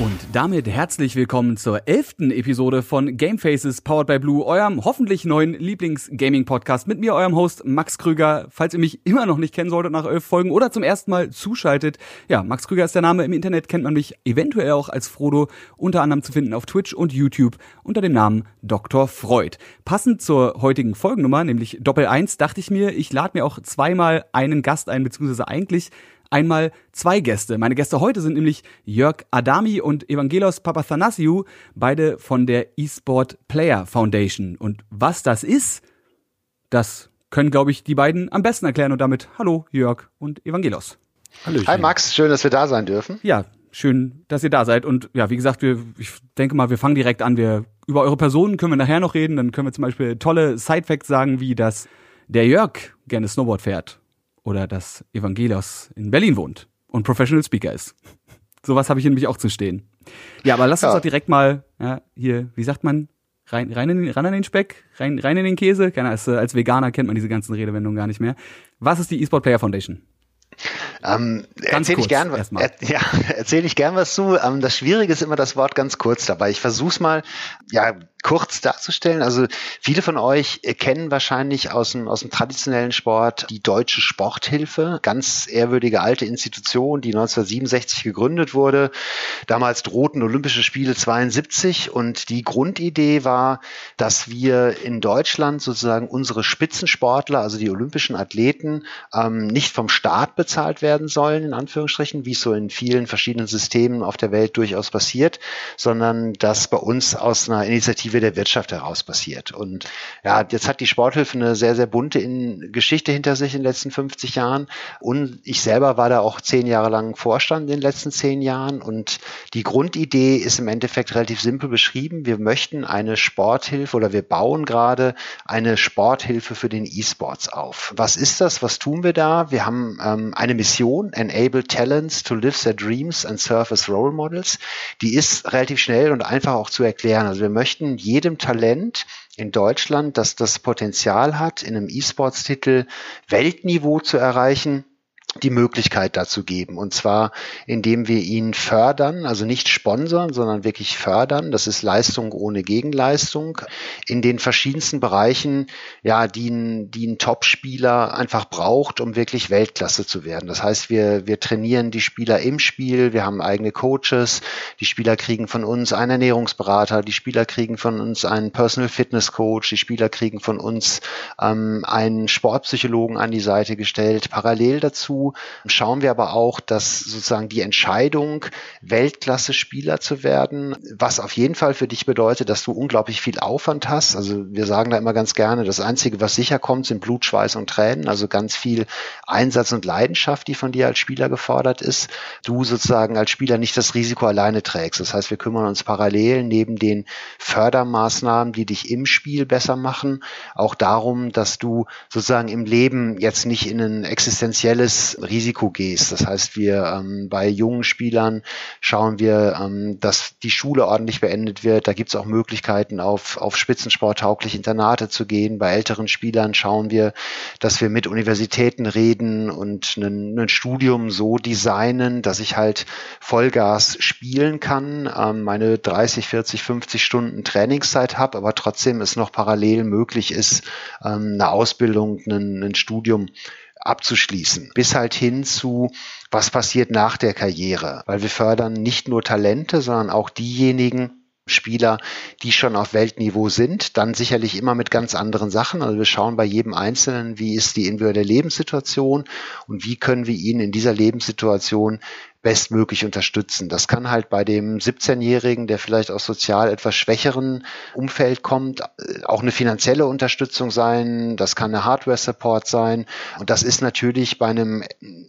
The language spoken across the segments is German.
Und damit herzlich willkommen zur elften Episode von Gamefaces Powered by Blue, eurem hoffentlich neuen Lieblings-Gaming-Podcast mit mir, eurem Host Max Krüger. Falls ihr mich immer noch nicht kennen solltet nach elf Folgen oder zum ersten Mal zuschaltet, ja, Max Krüger ist der Name. Im Internet kennt man mich eventuell auch als Frodo, unter anderem zu finden auf Twitch und YouTube unter dem Namen Dr. Freud. Passend zur heutigen Folgennummer, nämlich Doppel 1, dachte ich mir, ich lade mir auch zweimal einen Gast ein, beziehungsweise eigentlich einmal zwei Gäste. Meine Gäste heute sind nämlich Jörg Adami und Evangelos Papathanasiou, beide von der eSport Player Foundation. Und was das ist, das können, glaube ich, die beiden am besten erklären. Und damit hallo Jörg und Evangelos. Hallo. Hi Max, schön, dass wir da sein dürfen. Ja, schön, dass ihr da seid. Und ja, wie gesagt, wir, ich denke mal, wir fangen direkt an. Wir über eure Personen können wir nachher noch reden. Dann können wir zum Beispiel tolle Sidefacts sagen, wie dass der Jörg gerne Snowboard fährt oder dass Evangelios in Berlin wohnt und Professional Speaker ist. Sowas habe ich nämlich auch zu stehen. Ja, aber lass uns ja. doch direkt mal ja, hier, wie sagt man, rein, rein, in, ran an den Speck, rein, rein in den Käse. Keine, als, als Veganer kennt man diese ganzen Redewendungen gar nicht mehr. Was ist die eSport Player Foundation? Ähm, erzähle ich gern, er, ja, erzähle ich gern was zu. Ähm, das Schwierige ist immer das Wort ganz kurz dabei. Ich versuche es mal, ja, kurz darzustellen. Also viele von euch kennen wahrscheinlich aus dem, aus dem traditionellen Sport die Deutsche Sporthilfe, ganz ehrwürdige alte Institution, die 1967 gegründet wurde. Damals drohten Olympische Spiele 72 und die Grundidee war, dass wir in Deutschland sozusagen unsere Spitzensportler, also die olympischen Athleten, ähm, nicht vom Staat bezahlt werden sollen, in Anführungsstrichen, wie es so in vielen verschiedenen Systemen auf der Welt durchaus passiert, sondern dass bei uns aus einer Initiative Perspektive der Wirtschaft heraus passiert. Und ja, jetzt hat die Sporthilfe eine sehr, sehr bunte in Geschichte hinter sich in den letzten 50 Jahren. Und ich selber war da auch zehn Jahre lang Vorstand in den letzten zehn Jahren. Und die Grundidee ist im Endeffekt relativ simpel beschrieben. Wir möchten eine Sporthilfe oder wir bauen gerade eine Sporthilfe für den E-Sports auf. Was ist das? Was tun wir da? Wir haben ähm, eine Mission, Enable Talents to Live Their Dreams and Serve as Role Models. Die ist relativ schnell und einfach auch zu erklären. Also wir möchten jedem Talent in Deutschland, das das Potenzial hat, in einem E-Sports-Titel Weltniveau zu erreichen, die Möglichkeit dazu geben. Und zwar, indem wir ihn fördern, also nicht sponsern, sondern wirklich fördern. Das ist Leistung ohne Gegenleistung in den verschiedensten Bereichen, ja, die ein, die ein Top-Spieler einfach braucht, um wirklich Weltklasse zu werden. Das heißt, wir, wir trainieren die Spieler im Spiel, wir haben eigene Coaches, die Spieler kriegen von uns einen Ernährungsberater, die Spieler kriegen von uns einen Personal Fitness Coach, die Spieler kriegen von uns ähm, einen Sportpsychologen an die Seite gestellt. Parallel dazu schauen wir aber auch, dass sozusagen die Entscheidung, Weltklasse-Spieler zu werden, was auf jeden Fall für dich bedeutet, dass du unglaublich viel Aufwand hast. Also wir sagen da immer ganz gerne, das Einzige, was sicher kommt, sind Blut, Schweiß und Tränen, also ganz viel Einsatz und Leidenschaft, die von dir als Spieler gefordert ist. Du sozusagen als Spieler nicht das Risiko alleine trägst. Das heißt, wir kümmern uns parallel neben den Fördermaßnahmen, die dich im Spiel besser machen, auch darum, dass du sozusagen im Leben jetzt nicht in ein existenzielles Risiko gehst. Das heißt, wir ähm, bei jungen Spielern schauen wir, ähm, dass die Schule ordentlich beendet wird. Da gibt es auch Möglichkeiten, auf, auf spitzensporttaugliche Internate zu gehen. Bei älteren Spielern schauen wir, dass wir mit Universitäten reden und ein, ein Studium so designen, dass ich halt Vollgas spielen kann, ähm, meine 30, 40, 50 Stunden Trainingszeit habe, aber trotzdem es noch parallel möglich ist, ähm, eine Ausbildung, ein, ein Studium abzuschließen, bis halt hin zu, was passiert nach der Karriere, weil wir fördern nicht nur Talente, sondern auch diejenigen, Spieler, die schon auf Weltniveau sind, dann sicherlich immer mit ganz anderen Sachen. Also wir schauen bei jedem Einzelnen, wie ist die individuelle Lebenssituation und wie können wir ihn in dieser Lebenssituation bestmöglich unterstützen. Das kann halt bei dem 17-Jährigen, der vielleicht aus sozial etwas schwächeren Umfeld kommt, äh, auch eine finanzielle Unterstützung sein. Das kann eine Hardware-Support sein. Und das ist natürlich bei einem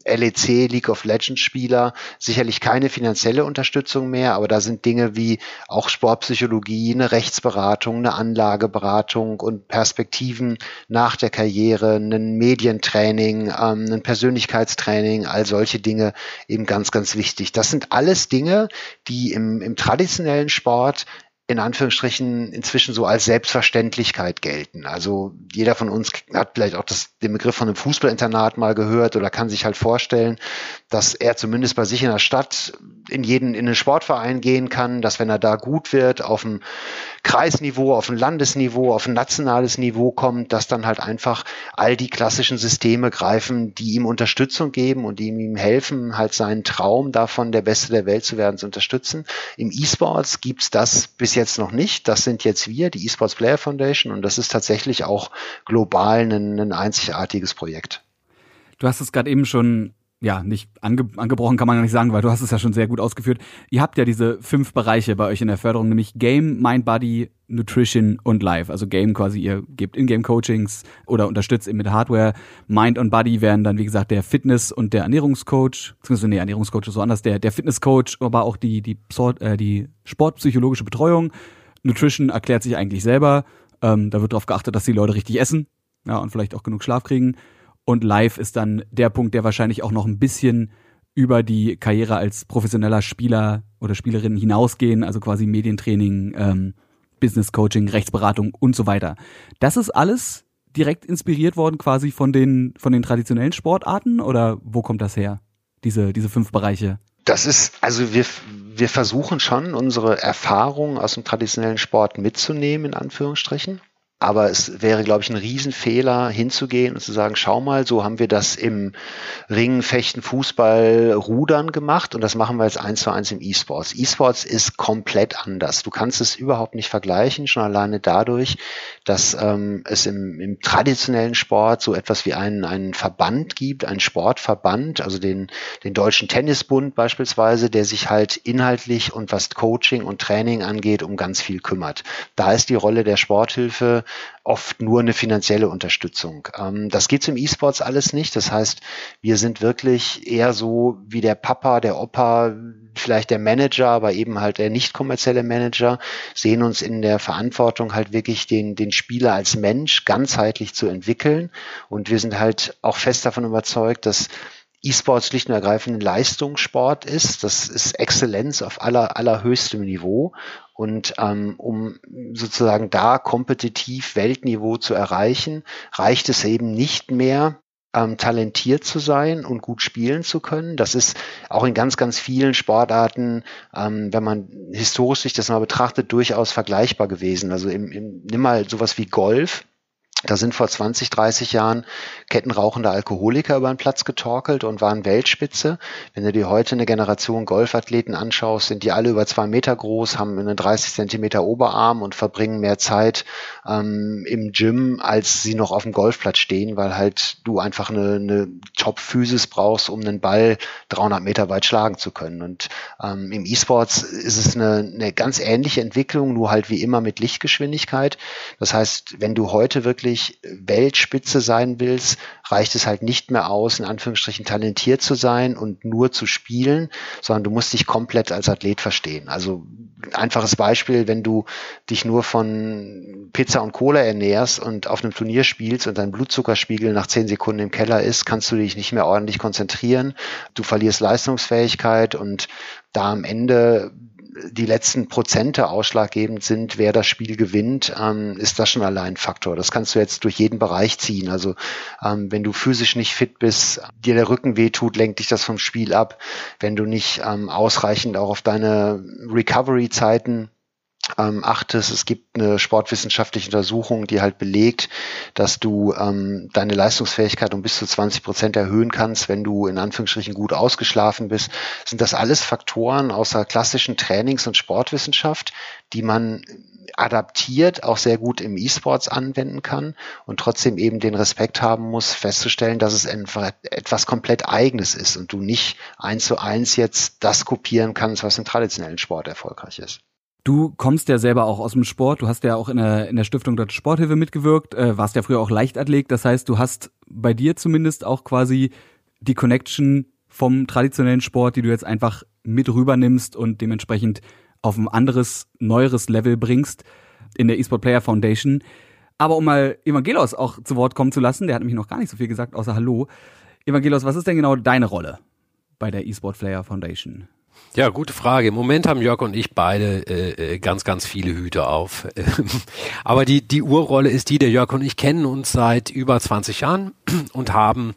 LEC League of Legends Spieler sicherlich keine finanzielle Unterstützung mehr, aber da sind Dinge wie auch Sportpsychologie, eine Rechtsberatung, eine Anlageberatung und Perspektiven nach der Karriere, ein Medientraining, ähm, ein Persönlichkeitstraining, all solche Dinge eben ganz, ganz ganz wichtig. Das sind alles Dinge, die im, im traditionellen Sport in Anführungsstrichen inzwischen so als Selbstverständlichkeit gelten. Also jeder von uns hat vielleicht auch das, den Begriff von einem Fußballinternat mal gehört oder kann sich halt vorstellen, dass er zumindest bei sich in der Stadt in jeden, in den Sportverein gehen kann, dass wenn er da gut wird, auf dem Kreisniveau, auf ein Landesniveau, auf ein nationales Niveau kommt, dass dann halt einfach all die klassischen Systeme greifen, die ihm Unterstützung geben und die ihm helfen, halt seinen Traum davon, der Beste der Welt zu werden, zu unterstützen. Im E-Sports gibt's das bis jetzt noch nicht. Das sind jetzt wir, die E-Sports Player Foundation, und das ist tatsächlich auch global ein, ein einzigartiges Projekt. Du hast es gerade eben schon ja, nicht ange angebrochen kann man gar nicht sagen, weil du hast es ja schon sehr gut ausgeführt. Ihr habt ja diese fünf Bereiche bei euch in der Förderung, nämlich Game, Mind, Body, Nutrition und Life. Also Game quasi, ihr gebt Ingame-Coachings oder unterstützt eben mit Hardware. Mind und Body wären dann, wie gesagt, der Fitness- und der Ernährungscoach, beziehungsweise nee, Ernährungscoach ist so anders, der, der Fitnesscoach, aber auch die, die, äh, die sportpsychologische Betreuung. Nutrition erklärt sich eigentlich selber. Ähm, da wird darauf geachtet, dass die Leute richtig essen, ja, und vielleicht auch genug Schlaf kriegen. Und live ist dann der Punkt, der wahrscheinlich auch noch ein bisschen über die Karriere als professioneller Spieler oder Spielerin hinausgehen, also quasi Medientraining, ähm, Business Coaching, Rechtsberatung und so weiter. Das ist alles direkt inspiriert worden quasi von den, von den traditionellen Sportarten oder wo kommt das her? Diese, diese fünf Bereiche? Das ist, also wir, wir versuchen schon, unsere Erfahrungen aus dem traditionellen Sport mitzunehmen, in Anführungsstrichen. Aber es wäre, glaube ich, ein Riesenfehler, hinzugehen und zu sagen, schau mal, so haben wir das im Ringen, Fechten, Fußball, Rudern gemacht und das machen wir jetzt eins zu eins im E-Sports. E-Sports ist komplett anders. Du kannst es überhaupt nicht vergleichen, schon alleine dadurch, dass ähm, es im, im traditionellen Sport so etwas wie einen, einen Verband gibt, einen Sportverband, also den, den Deutschen Tennisbund beispielsweise, der sich halt inhaltlich und was Coaching und Training angeht, um ganz viel kümmert. Da ist die Rolle der Sporthilfe oft nur eine finanzielle Unterstützung. Ähm, das geht im E-Sports alles nicht. Das heißt, wir sind wirklich eher so wie der Papa, der Opa, vielleicht der Manager, aber eben halt der nicht kommerzielle Manager, sehen uns in der Verantwortung halt wirklich den, den Spieler als Mensch ganzheitlich zu entwickeln. Und wir sind halt auch fest davon überzeugt, dass E-Sports schlicht und ergreifend ein Leistungssport ist. Das ist Exzellenz auf aller, allerhöchstem Niveau. Und ähm, um sozusagen da kompetitiv Weltniveau zu erreichen, reicht es eben nicht mehr, ähm, talentiert zu sein und gut spielen zu können. Das ist auch in ganz, ganz vielen Sportarten, ähm, wenn man historisch sich das mal betrachtet, durchaus vergleichbar gewesen. Also im, im, nimm mal sowas wie Golf. Da sind vor 20, 30 Jahren kettenrauchende Alkoholiker über den Platz getorkelt und waren Weltspitze. Wenn du dir heute eine Generation Golfathleten anschaust, sind die alle über zwei Meter groß, haben einen 30 Zentimeter Oberarm und verbringen mehr Zeit ähm, im Gym, als sie noch auf dem Golfplatz stehen, weil halt du einfach eine, eine Top-Physis brauchst, um einen Ball 300 Meter weit schlagen zu können. Und ähm, im E-Sports ist es eine, eine ganz ähnliche Entwicklung, nur halt wie immer mit Lichtgeschwindigkeit. Das heißt, wenn du heute wirklich wirklich Weltspitze sein willst, reicht es halt nicht mehr aus, in Anführungsstrichen talentiert zu sein und nur zu spielen, sondern du musst dich komplett als Athlet verstehen. Also einfaches Beispiel, wenn du dich nur von Pizza und Cola ernährst und auf einem Turnier spielst und dein Blutzuckerspiegel nach zehn Sekunden im Keller ist, kannst du dich nicht mehr ordentlich konzentrieren. Du verlierst Leistungsfähigkeit und da am Ende die letzten Prozente ausschlaggebend sind, wer das Spiel gewinnt, ähm, ist das schon allein ein Faktor. Das kannst du jetzt durch jeden Bereich ziehen. Also ähm, wenn du physisch nicht fit bist, dir der Rücken wehtut, lenkt dich das vom Spiel ab. Wenn du nicht ähm, ausreichend auch auf deine Recovery-Zeiten ähm, achtest. Es gibt eine sportwissenschaftliche Untersuchung, die halt belegt, dass du ähm, deine Leistungsfähigkeit um bis zu 20 Prozent erhöhen kannst, wenn du in Anführungsstrichen gut ausgeschlafen bist. Sind das alles Faktoren aus der klassischen Trainings- und Sportwissenschaft, die man adaptiert auch sehr gut im E-Sports anwenden kann und trotzdem eben den Respekt haben muss, festzustellen, dass es einfach etwas komplett eigenes ist und du nicht eins zu eins jetzt das kopieren kannst, was im traditionellen Sport erfolgreich ist. Du kommst ja selber auch aus dem Sport. Du hast ja auch in der, in der Stiftung Deutsche Sporthilfe mitgewirkt, äh, warst ja früher auch Leichtathlet. Das heißt, du hast bei dir zumindest auch quasi die Connection vom traditionellen Sport, die du jetzt einfach mit rübernimmst und dementsprechend auf ein anderes, neueres Level bringst in der eSport Player Foundation. Aber um mal Evangelos auch zu Wort kommen zu lassen, der hat nämlich noch gar nicht so viel gesagt, außer Hallo. Evangelos, was ist denn genau deine Rolle bei der eSport Player Foundation? Ja, gute Frage. Im Moment haben Jörg und ich beide äh, äh ganz, ganz viele Hüte auf. Aber die, die Urrolle ist die, der Jörg und ich kennen uns seit über 20 Jahren und haben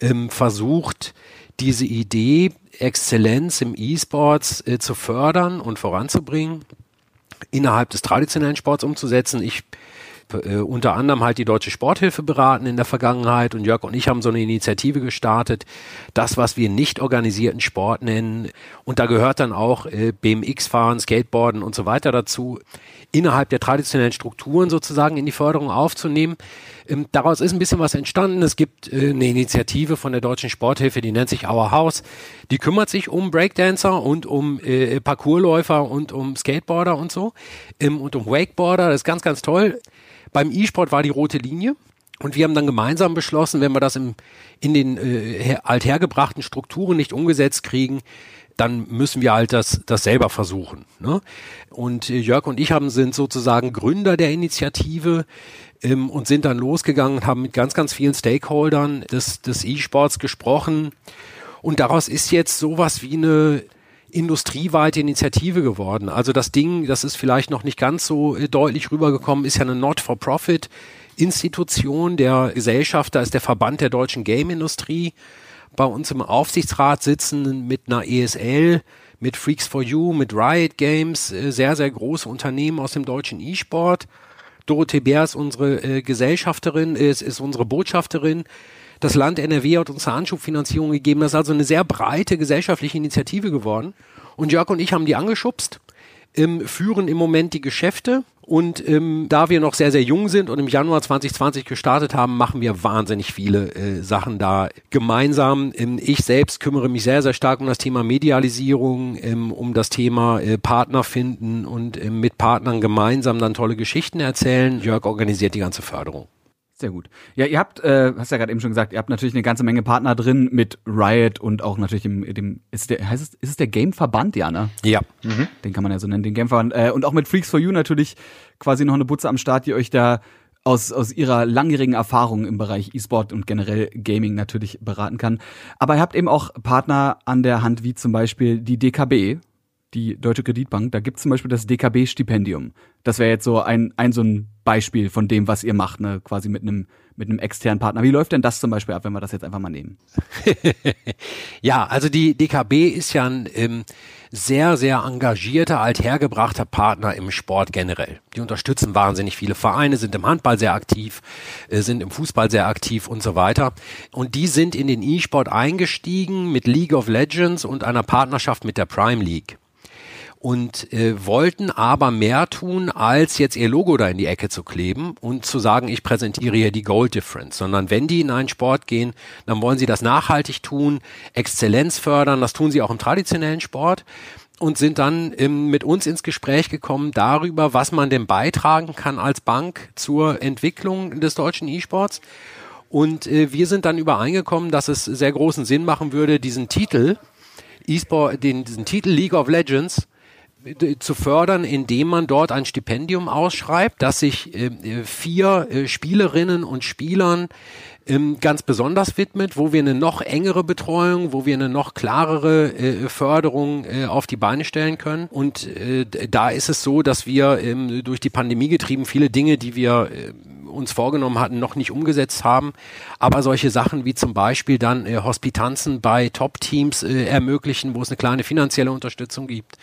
ähm, versucht, diese Idee, Exzellenz im E-Sports äh, zu fördern und voranzubringen, innerhalb des traditionellen Sports umzusetzen. Ich äh, unter anderem halt die Deutsche Sporthilfe beraten in der Vergangenheit und Jörg und ich haben so eine Initiative gestartet, das, was wir nicht organisierten Sport nennen. Und da gehört dann auch äh, BMX-Fahren, Skateboarden und so weiter dazu, innerhalb der traditionellen Strukturen sozusagen in die Förderung aufzunehmen. Ähm, daraus ist ein bisschen was entstanden. Es gibt äh, eine Initiative von der Deutschen Sporthilfe, die nennt sich Our House. Die kümmert sich um Breakdancer und um äh, Parkourläufer und um Skateboarder und so ähm, und um Wakeboarder. Das ist ganz, ganz toll. Beim E-Sport war die rote Linie. Und wir haben dann gemeinsam beschlossen, wenn wir das im, in den äh, althergebrachten Strukturen nicht umgesetzt kriegen, dann müssen wir halt das, das selber versuchen. Ne? Und äh, Jörg und ich haben, sind sozusagen Gründer der Initiative ähm, und sind dann losgegangen und haben mit ganz, ganz vielen Stakeholdern des, des E-Sports gesprochen. Und daraus ist jetzt sowas wie eine industrieweite Initiative geworden. Also das Ding, das ist vielleicht noch nicht ganz so äh, deutlich rübergekommen, ist ja eine Not-for-Profit Institution. Der Gesellschafter ist der Verband der deutschen Game-Industrie. Bei uns im Aufsichtsrat sitzen mit einer ESL, mit Freaks for You, mit Riot Games, äh, sehr, sehr große Unternehmen aus dem deutschen E-Sport. Dorothee Bär ist unsere äh, Gesellschafterin, ist, ist unsere Botschafterin. Das Land NRW hat uns eine Anschubfinanzierung gegeben. Das ist also eine sehr breite gesellschaftliche Initiative geworden. Und Jörg und ich haben die angeschubst, ähm, führen im Moment die Geschäfte. Und ähm, da wir noch sehr, sehr jung sind und im Januar 2020 gestartet haben, machen wir wahnsinnig viele äh, Sachen da gemeinsam. Ähm, ich selbst kümmere mich sehr, sehr stark um das Thema Medialisierung, ähm, um das Thema äh, Partner finden und äh, mit Partnern gemeinsam dann tolle Geschichten erzählen. Jörg organisiert die ganze Förderung. Sehr gut. Ja, ihr habt, äh, hast ja gerade eben schon gesagt, ihr habt natürlich eine ganze Menge Partner drin mit Riot und auch natürlich im, dem, ist der, heißt es, ist es der Game-Verband, ja, ne? Ja. Mhm. Den kann man ja so nennen, den Game-Verband. Äh, und auch mit Freaks for You natürlich quasi noch eine Butze am Start, die euch da aus, aus ihrer langjährigen Erfahrung im Bereich E-Sport und generell Gaming natürlich beraten kann. Aber ihr habt eben auch Partner an der Hand, wie zum Beispiel die DKB, die Deutsche Kreditbank, da gibt es zum Beispiel das DKB-Stipendium. Das wäre jetzt so ein, ein so ein Beispiel von dem, was ihr macht, ne? quasi mit einem mit einem externen Partner. Wie läuft denn das zum Beispiel ab, wenn wir das jetzt einfach mal nehmen? ja, also die DKB ist ja ein ähm, sehr, sehr engagierter, althergebrachter Partner im Sport generell. Die unterstützen wahnsinnig viele Vereine, sind im Handball sehr aktiv, äh, sind im Fußball sehr aktiv und so weiter. Und die sind in den E-Sport eingestiegen mit League of Legends und einer Partnerschaft mit der Prime League und äh, wollten aber mehr tun, als jetzt ihr Logo da in die Ecke zu kleben und zu sagen, ich präsentiere hier die Goal Difference, sondern wenn die in einen Sport gehen, dann wollen sie das nachhaltig tun, Exzellenz fördern, das tun sie auch im traditionellen Sport und sind dann ähm, mit uns ins Gespräch gekommen darüber, was man denn beitragen kann als Bank zur Entwicklung des deutschen E-Sports. Und äh, wir sind dann übereingekommen, dass es sehr großen Sinn machen würde, diesen Titel, E-Sport, den, diesen Titel League of Legends zu fördern, indem man dort ein Stipendium ausschreibt, das sich äh, vier äh, Spielerinnen und Spielern ähm, ganz besonders widmet, wo wir eine noch engere Betreuung, wo wir eine noch klarere äh, Förderung äh, auf die Beine stellen können. Und äh, da ist es so, dass wir ähm, durch die Pandemie getrieben viele Dinge, die wir äh, uns vorgenommen hatten, noch nicht umgesetzt haben. Aber solche Sachen wie zum Beispiel dann äh, Hospitanzen bei Top-Teams äh, ermöglichen, wo es eine kleine finanzielle Unterstützung gibt,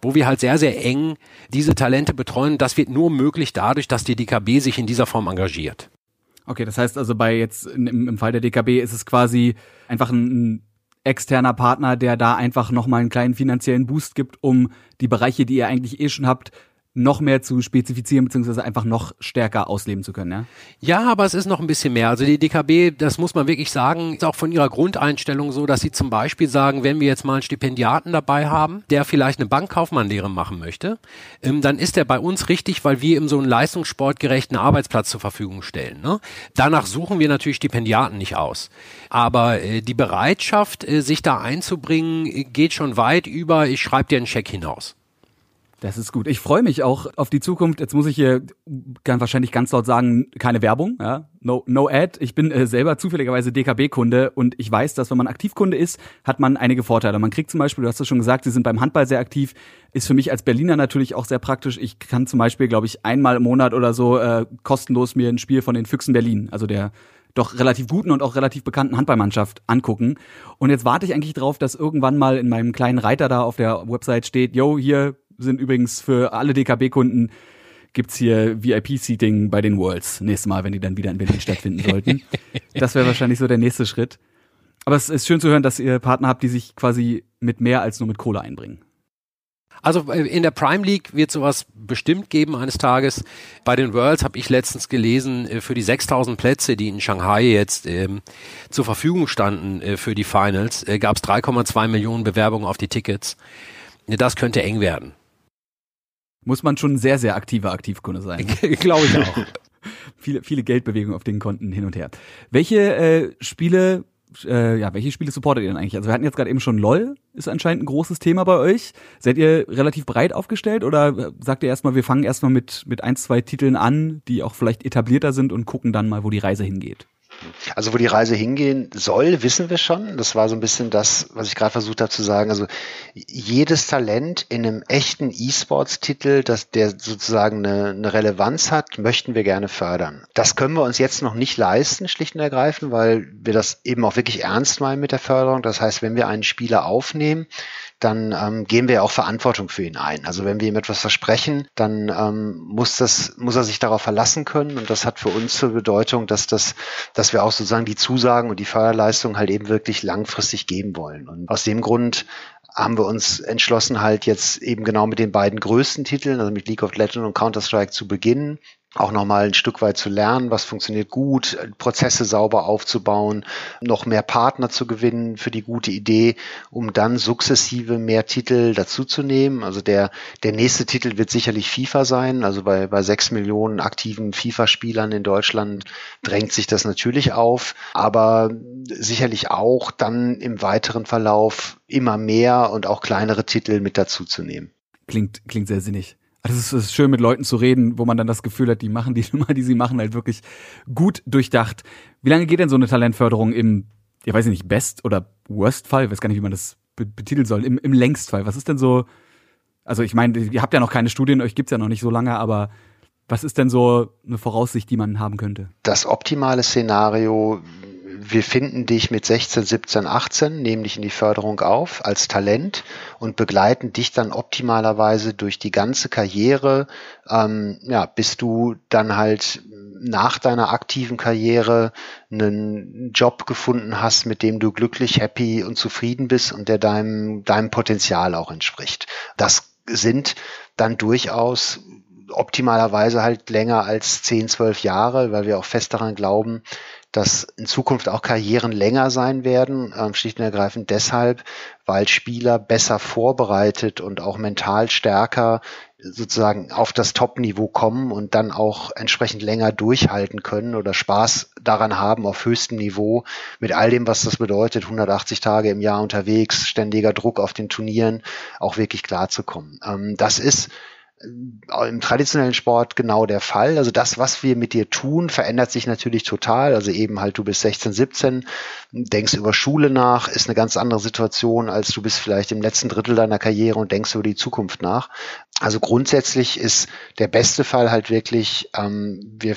wo wir halt sehr, sehr eng diese Talente betreuen. Das wird nur möglich dadurch, dass die DKB sich in dieser Form engagiert. Okay, das heißt also bei jetzt im, im Fall der DKB ist es quasi einfach ein, ein externer Partner, der da einfach nochmal einen kleinen finanziellen Boost gibt, um die Bereiche, die ihr eigentlich eh schon habt, noch mehr zu spezifizieren, beziehungsweise einfach noch stärker ausleben zu können, ja? Ja, aber es ist noch ein bisschen mehr. Also die DKB, das muss man wirklich sagen, ist auch von ihrer Grundeinstellung so, dass sie zum Beispiel sagen, wenn wir jetzt mal einen Stipendiaten dabei haben, der vielleicht eine Bankkaufmannlehre machen möchte, ähm, dann ist er bei uns richtig, weil wir ihm so einen leistungssportgerechten Arbeitsplatz zur Verfügung stellen. Ne? Danach suchen wir natürlich Stipendiaten nicht aus. Aber äh, die Bereitschaft, äh, sich da einzubringen, geht schon weit über, ich schreibe dir einen Scheck hinaus. Das ist gut. Ich freue mich auch auf die Zukunft. Jetzt muss ich hier ganz wahrscheinlich ganz laut sagen, keine Werbung, ja. No, no ad. Ich bin äh, selber zufälligerweise DKB-Kunde und ich weiß, dass wenn man Aktivkunde ist, hat man einige Vorteile. Man kriegt zum Beispiel, du hast es schon gesagt, sie sind beim Handball sehr aktiv. Ist für mich als Berliner natürlich auch sehr praktisch. Ich kann zum Beispiel, glaube ich, einmal im Monat oder so äh, kostenlos mir ein Spiel von den Füchsen Berlin, also der doch relativ guten und auch relativ bekannten Handballmannschaft angucken. Und jetzt warte ich eigentlich drauf, dass irgendwann mal in meinem kleinen Reiter da auf der Website steht, yo, hier sind übrigens für alle DKB-Kunden gibt's hier VIP-Seating bei den Worlds nächstes Mal, wenn die dann wieder in Berlin stattfinden sollten. Das wäre wahrscheinlich so der nächste Schritt. Aber es ist schön zu hören, dass ihr Partner habt, die sich quasi mit mehr als nur mit Kohle einbringen. Also äh, in der Prime League wird sowas bestimmt geben eines Tages. Bei den Worlds habe ich letztens gelesen, äh, für die 6000 Plätze, die in Shanghai jetzt ähm, zur Verfügung standen äh, für die Finals, äh, gab es 3,2 Millionen Bewerbungen auf die Tickets. Das könnte eng werden. Muss man schon ein sehr, sehr aktiver Aktivkunde sein. Glaube ich auch. viele, viele Geldbewegungen auf den Konten hin und her. Welche äh, Spiele äh, ja, welche Spiele supportet ihr denn eigentlich? Also wir hatten jetzt gerade eben schon LOL, ist anscheinend ein großes Thema bei euch. Seid ihr relativ breit aufgestellt oder sagt ihr erstmal, wir fangen erstmal mit, mit ein, zwei Titeln an, die auch vielleicht etablierter sind und gucken dann mal, wo die Reise hingeht? Also wo die Reise hingehen soll, wissen wir schon. Das war so ein bisschen das, was ich gerade versucht habe zu sagen. Also jedes Talent in einem echten E-Sports-Titel, dass der sozusagen eine, eine, Relevanz hat, möchten wir gerne fördern. Das können wir uns jetzt noch nicht leisten, schlicht und ergreifend, weil wir das eben auch wirklich ernst meinen mit der Förderung. Das heißt, wenn wir einen Spieler aufnehmen, dann ähm, gehen wir auch Verantwortung für ihn ein. Also wenn wir ihm etwas versprechen, dann ähm, muss das, muss er sich darauf verlassen können. Und das hat für uns zur Bedeutung, dass das, dass wir auch sozusagen die Zusagen und die Förderleistung halt eben wirklich langfristig geben wollen. Und aus dem Grund haben wir uns entschlossen, halt jetzt eben genau mit den beiden größten Titeln, also mit League of Legends und Counter-Strike zu beginnen auch nochmal ein Stück weit zu lernen, was funktioniert gut, Prozesse sauber aufzubauen, noch mehr Partner zu gewinnen für die gute Idee, um dann sukzessive mehr Titel dazuzunehmen. Also der, der nächste Titel wird sicherlich FIFA sein. Also bei, bei sechs Millionen aktiven FIFA-Spielern in Deutschland drängt sich das natürlich auf, aber sicherlich auch dann im weiteren Verlauf immer mehr und auch kleinere Titel mit dazuzunehmen. Klingt, klingt sehr sinnig. Also es ist schön, mit Leuten zu reden, wo man dann das Gefühl hat, die machen die Nummer, die sie machen, halt wirklich gut durchdacht. Wie lange geht denn so eine Talentförderung im, ja weiß ich nicht, Best- oder Worst-Fall? Ich weiß gar nicht, wie man das betiteln soll. Im, im Längstfall. Was ist denn so, also ich meine, ihr habt ja noch keine Studien, euch gibt's ja noch nicht so lange, aber was ist denn so eine Voraussicht, die man haben könnte? Das optimale Szenario wir finden dich mit 16, 17, 18, nehmen dich in die Förderung auf als Talent und begleiten dich dann optimalerweise durch die ganze Karriere, ähm, ja, bis du dann halt nach deiner aktiven Karriere einen Job gefunden hast, mit dem du glücklich, happy und zufrieden bist und der deinem, deinem Potenzial auch entspricht. Das sind dann durchaus optimalerweise halt länger als 10, 12 Jahre, weil wir auch fest daran glauben, dass in Zukunft auch Karrieren länger sein werden, ähm, schlicht und ergreifend deshalb, weil Spieler besser vorbereitet und auch mental stärker sozusagen auf das Top-Niveau kommen und dann auch entsprechend länger durchhalten können oder Spaß daran haben auf höchstem Niveau mit all dem, was das bedeutet, 180 Tage im Jahr unterwegs, ständiger Druck auf den Turnieren, auch wirklich klarzukommen. Ähm, das ist im traditionellen Sport genau der Fall. Also das, was wir mit dir tun, verändert sich natürlich total. Also eben halt, du bist 16, 17, denkst über Schule nach, ist eine ganz andere Situation, als du bist vielleicht im letzten Drittel deiner Karriere und denkst über die Zukunft nach. Also grundsätzlich ist der beste Fall halt wirklich, ähm, wir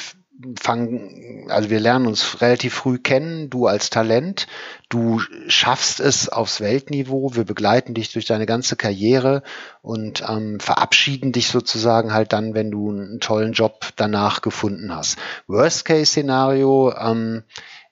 fangen, also wir lernen uns relativ früh kennen, du als Talent, du schaffst es aufs Weltniveau, wir begleiten dich durch deine ganze Karriere und ähm, verabschieden dich sozusagen halt dann, wenn du einen tollen Job danach gefunden hast. Worst-Case-Szenario ähm,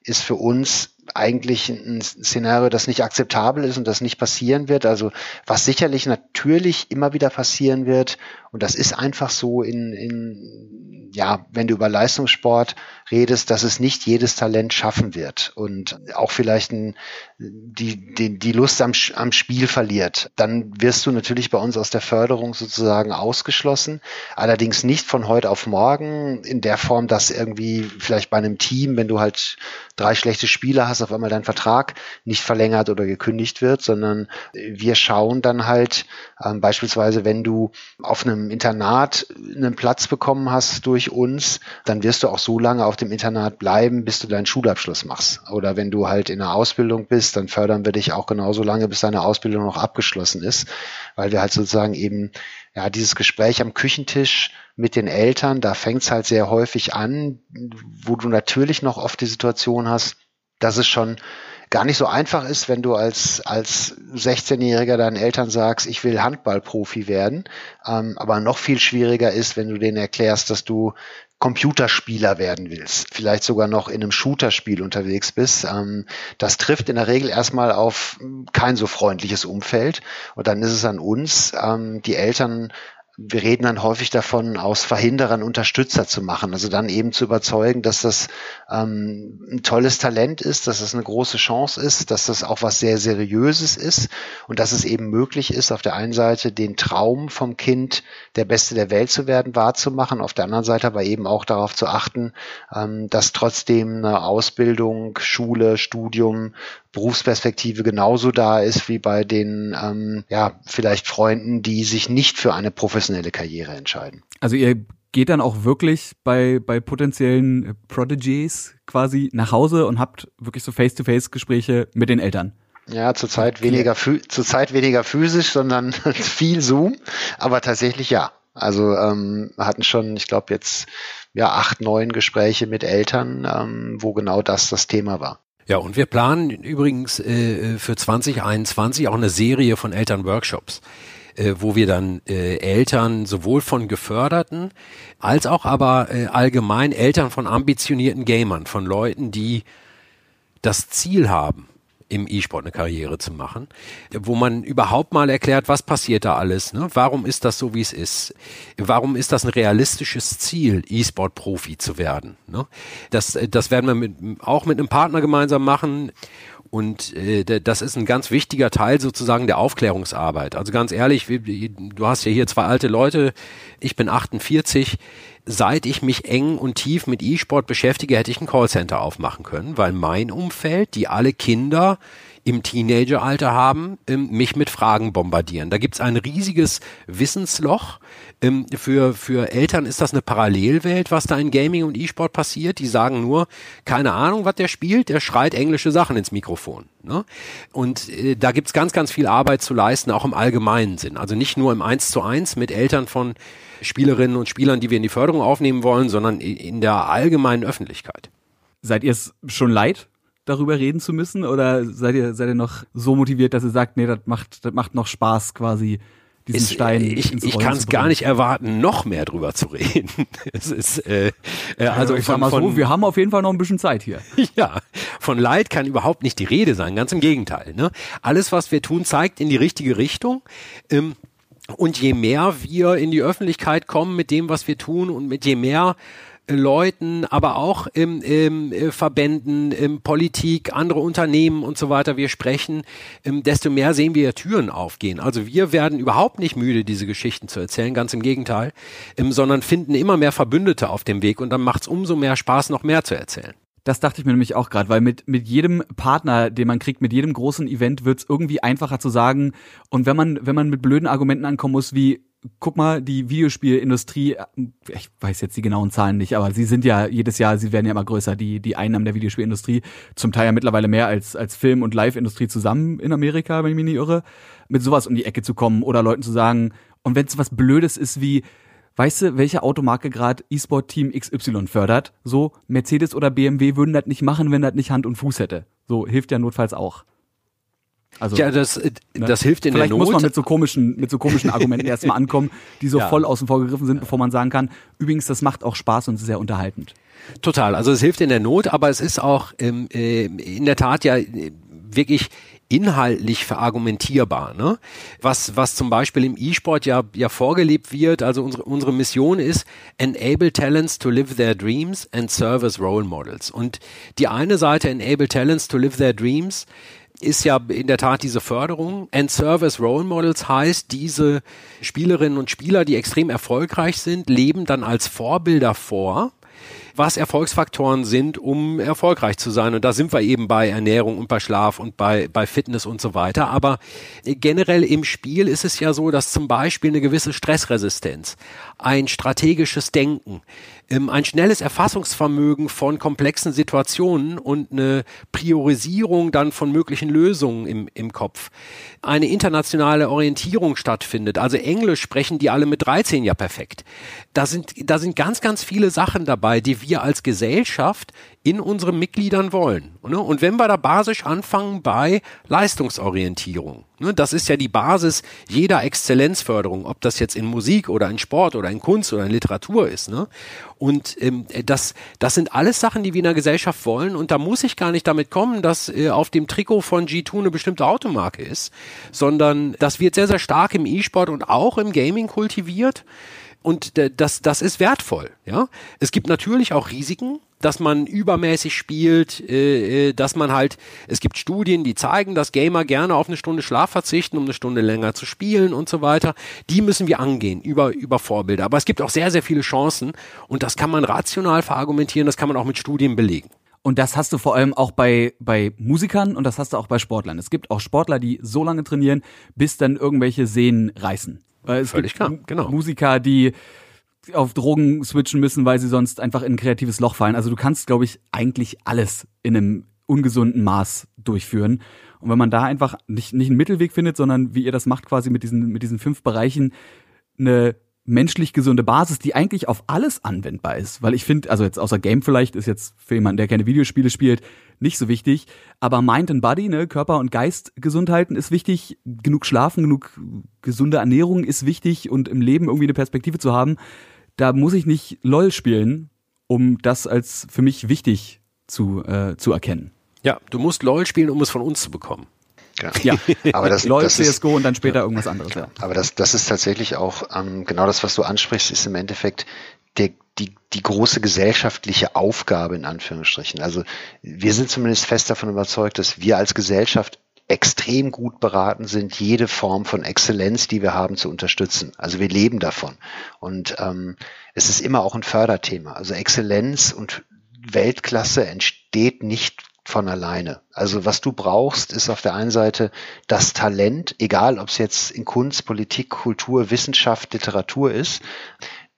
ist für uns eigentlich ein Szenario, das nicht akzeptabel ist und das nicht passieren wird. Also was sicherlich natürlich immer wieder passieren wird, und das ist einfach so in, in ja, wenn du über Leistungssport redest, dass es nicht jedes Talent schaffen wird und auch vielleicht ein, die, die, die Lust am, am Spiel verliert. Dann wirst du natürlich bei uns aus der Förderung sozusagen ausgeschlossen. Allerdings nicht von heute auf morgen in der Form, dass irgendwie vielleicht bei einem Team, wenn du halt drei schlechte Spieler hast, auf einmal dein Vertrag nicht verlängert oder gekündigt wird, sondern wir schauen dann halt ähm, beispielsweise, wenn du auf einem Internat einen Platz bekommen hast durch uns, dann wirst du auch so lange auf dem Internat bleiben, bis du deinen Schulabschluss machst. Oder wenn du halt in einer Ausbildung bist, dann fördern wir dich auch genauso lange, bis deine Ausbildung noch abgeschlossen ist, weil wir halt sozusagen eben ja, dieses Gespräch am Küchentisch mit den Eltern, da fängt es halt sehr häufig an, wo du natürlich noch oft die Situation hast, dass es schon gar nicht so einfach ist, wenn du als, als 16-Jähriger deinen Eltern sagst, ich will Handballprofi werden. Ähm, aber noch viel schwieriger ist, wenn du denen erklärst, dass du Computerspieler werden willst, vielleicht sogar noch in einem Shooterspiel unterwegs bist. Ähm, das trifft in der Regel erstmal auf kein so freundliches Umfeld. Und dann ist es an uns, ähm, die Eltern wir reden dann häufig davon, aus Verhinderern Unterstützer zu machen. Also dann eben zu überzeugen, dass das ähm, ein tolles Talent ist, dass das eine große Chance ist, dass das auch was sehr Seriöses ist und dass es eben möglich ist, auf der einen Seite den Traum vom Kind, der Beste der Welt zu werden, wahrzumachen, auf der anderen Seite aber eben auch darauf zu achten, ähm, dass trotzdem eine Ausbildung, Schule, Studium Berufsperspektive genauso da ist wie bei den ähm, ja vielleicht Freunden, die sich nicht für eine professionelle Karriere entscheiden. Also ihr geht dann auch wirklich bei bei potenziellen Prodigies quasi nach Hause und habt wirklich so Face-to-Face-Gespräche mit den Eltern. Ja, zurzeit weniger zurzeit weniger physisch, sondern viel Zoom, aber tatsächlich ja. Also ähm, hatten schon, ich glaube jetzt ja acht, neun Gespräche mit Eltern, ähm, wo genau das das Thema war. Ja, und wir planen übrigens äh, für 2021 auch eine Serie von Elternworkshops, äh, wo wir dann äh, Eltern sowohl von geförderten als auch aber äh, allgemein Eltern von ambitionierten Gamern, von Leuten, die das Ziel haben, im E-Sport eine Karriere zu machen, wo man überhaupt mal erklärt, was passiert da alles, ne? warum ist das so, wie es ist, warum ist das ein realistisches Ziel, E-Sport-Profi zu werden. Ne? Das, das werden wir mit, auch mit einem Partner gemeinsam machen und äh, das ist ein ganz wichtiger Teil sozusagen der Aufklärungsarbeit. Also ganz ehrlich, du hast ja hier zwei alte Leute, ich bin 48, seit ich mich eng und tief mit E-Sport beschäftige, hätte ich ein Callcenter aufmachen können, weil mein Umfeld, die alle Kinder im Teenageralter haben, ähm, mich mit Fragen bombardieren. Da gibt's ein riesiges Wissensloch. Ähm, für, für Eltern ist das eine Parallelwelt, was da in Gaming und E-Sport passiert. Die sagen nur, keine Ahnung, was der spielt, der schreit englische Sachen ins Mikrofon. Ne? Und äh, da gibt's ganz, ganz viel Arbeit zu leisten, auch im allgemeinen Sinn. Also nicht nur im Eins zu eins mit Eltern von Spielerinnen und Spielern, die wir in die Förderung aufnehmen wollen, sondern in der allgemeinen Öffentlichkeit. Seid ihr es schon leid, darüber reden zu müssen? Oder seid ihr, seid ihr noch so motiviert, dass ihr sagt, nee, das macht, das macht noch Spaß quasi, diesen es, Stein Ich, ich kann es gar nicht erwarten, noch mehr drüber zu reden. es ist, äh, äh, also ich von, sag mal so, wir haben auf jeden Fall noch ein bisschen Zeit hier. ja, von Leid kann überhaupt nicht die Rede sein, ganz im Gegenteil. Ne? Alles, was wir tun, zeigt in die richtige Richtung. Ähm, und je mehr wir in die Öffentlichkeit kommen mit dem, was wir tun und mit je mehr Leuten, aber auch im, im äh, Verbänden, im Politik, andere Unternehmen und so weiter wir sprechen, ähm, desto mehr sehen wir Türen aufgehen. Also wir werden überhaupt nicht müde, diese Geschichten zu erzählen, ganz im Gegenteil, ähm, sondern finden immer mehr Verbündete auf dem Weg und dann macht es umso mehr Spaß, noch mehr zu erzählen. Das dachte ich mir nämlich auch gerade, weil mit, mit jedem Partner, den man kriegt, mit jedem großen Event wird es irgendwie einfacher zu sagen. Und wenn man, wenn man mit blöden Argumenten ankommen muss, wie guck mal, die Videospielindustrie, ich weiß jetzt die genauen Zahlen nicht, aber sie sind ja jedes Jahr, sie werden ja immer größer, die, die Einnahmen der Videospielindustrie, zum Teil ja mittlerweile mehr als, als Film- und Live-Industrie zusammen in Amerika, wenn ich mich nicht irre, mit sowas um die Ecke zu kommen oder Leuten zu sagen, und wenn es was Blödes ist wie, weißt du, welche Automarke gerade E-Sport-Team XY fördert? So, Mercedes oder BMW würden das nicht machen, wenn das nicht Hand und Fuß hätte. So, hilft ja notfalls auch. Also, ja, das, äh, ne? das hilft in Vielleicht der Not. muss man mit so komischen, mit so komischen Argumenten erstmal ankommen, die so ja. voll außen vor gegriffen sind, bevor man sagen kann, übrigens, das macht auch Spaß und ist sehr unterhaltend. Total. Also es hilft in der Not, aber es ist auch ähm, äh, in der Tat ja äh, wirklich inhaltlich verargumentierbar. Ne? Was, was zum Beispiel im E-Sport ja, ja vorgelebt wird, also unsere, unsere Mission ist, enable talents to live their dreams and serve as role models. Und die eine Seite, enable talents to live their dreams, ist ja in der Tat diese Förderung. And Service Role Models heißt, diese Spielerinnen und Spieler, die extrem erfolgreich sind, leben dann als Vorbilder vor was Erfolgsfaktoren sind, um erfolgreich zu sein. Und da sind wir eben bei Ernährung und bei Schlaf und bei, bei Fitness und so weiter. Aber generell im Spiel ist es ja so, dass zum Beispiel eine gewisse Stressresistenz, ein strategisches Denken, ähm, ein schnelles Erfassungsvermögen von komplexen Situationen und eine Priorisierung dann von möglichen Lösungen im, im Kopf, eine internationale Orientierung stattfindet. Also Englisch sprechen die alle mit 13 ja perfekt. Da sind, da sind ganz, ganz viele Sachen dabei, die wir als Gesellschaft in unseren Mitgliedern wollen. Ne? Und wenn wir da basisch anfangen bei Leistungsorientierung, ne? das ist ja die Basis jeder Exzellenzförderung, ob das jetzt in Musik oder in Sport oder in Kunst oder in Literatur ist. Ne? Und ähm, das, das sind alles Sachen, die wir in der Gesellschaft wollen. Und da muss ich gar nicht damit kommen, dass äh, auf dem Trikot von G2 eine bestimmte Automarke ist, sondern das wird sehr, sehr stark im E-Sport und auch im Gaming kultiviert und das, das ist wertvoll. Ja, es gibt natürlich auch Risiken, dass man übermäßig spielt, äh, äh, dass man halt, es gibt Studien, die zeigen, dass Gamer gerne auf eine Stunde Schlaf verzichten, um eine Stunde länger zu spielen und so weiter. Die müssen wir angehen über, über Vorbilder. Aber es gibt auch sehr, sehr viele Chancen und das kann man rational verargumentieren, das kann man auch mit Studien belegen. Und das hast du vor allem auch bei, bei Musikern und das hast du auch bei Sportlern. Es gibt auch Sportler, die so lange trainieren, bis dann irgendwelche Sehnen reißen. Es Völlig klar, genau. Musiker, die auf Drogen switchen müssen, weil sie sonst einfach in ein kreatives Loch fallen. Also du kannst, glaube ich, eigentlich alles in einem ungesunden Maß durchführen. Und wenn man da einfach nicht, nicht einen Mittelweg findet, sondern wie ihr das macht, quasi mit diesen, mit diesen fünf Bereichen, eine menschlich gesunde Basis, die eigentlich auf alles anwendbar ist. Weil ich finde, also jetzt außer Game vielleicht, ist jetzt für jemanden, der keine Videospiele spielt, nicht so wichtig. Aber Mind and Body, ne, Körper und Geist gesund halten ist wichtig. Genug schlafen, genug gesunde Ernährung ist wichtig und im Leben irgendwie eine Perspektive zu haben. Da muss ich nicht LOL spielen, um das als für mich wichtig zu, äh, zu erkennen. Ja, du musst LOL spielen, um es von uns zu bekommen. Ja, ja. aber das, LOL, das CSGO ist, und dann später irgendwas anderes. Ja. Aber das, das ist tatsächlich auch ähm, genau das, was du ansprichst, ist im Endeffekt der, die, die große gesellschaftliche Aufgabe in Anführungsstrichen. Also wir sind zumindest fest davon überzeugt, dass wir als Gesellschaft extrem gut beraten sind, jede Form von Exzellenz, die wir haben, zu unterstützen. Also wir leben davon. Und ähm, es ist immer auch ein Förderthema. Also Exzellenz und Weltklasse entsteht nicht von alleine. Also was du brauchst, ist auf der einen Seite das Talent, egal ob es jetzt in Kunst, Politik, Kultur, Wissenschaft, Literatur ist,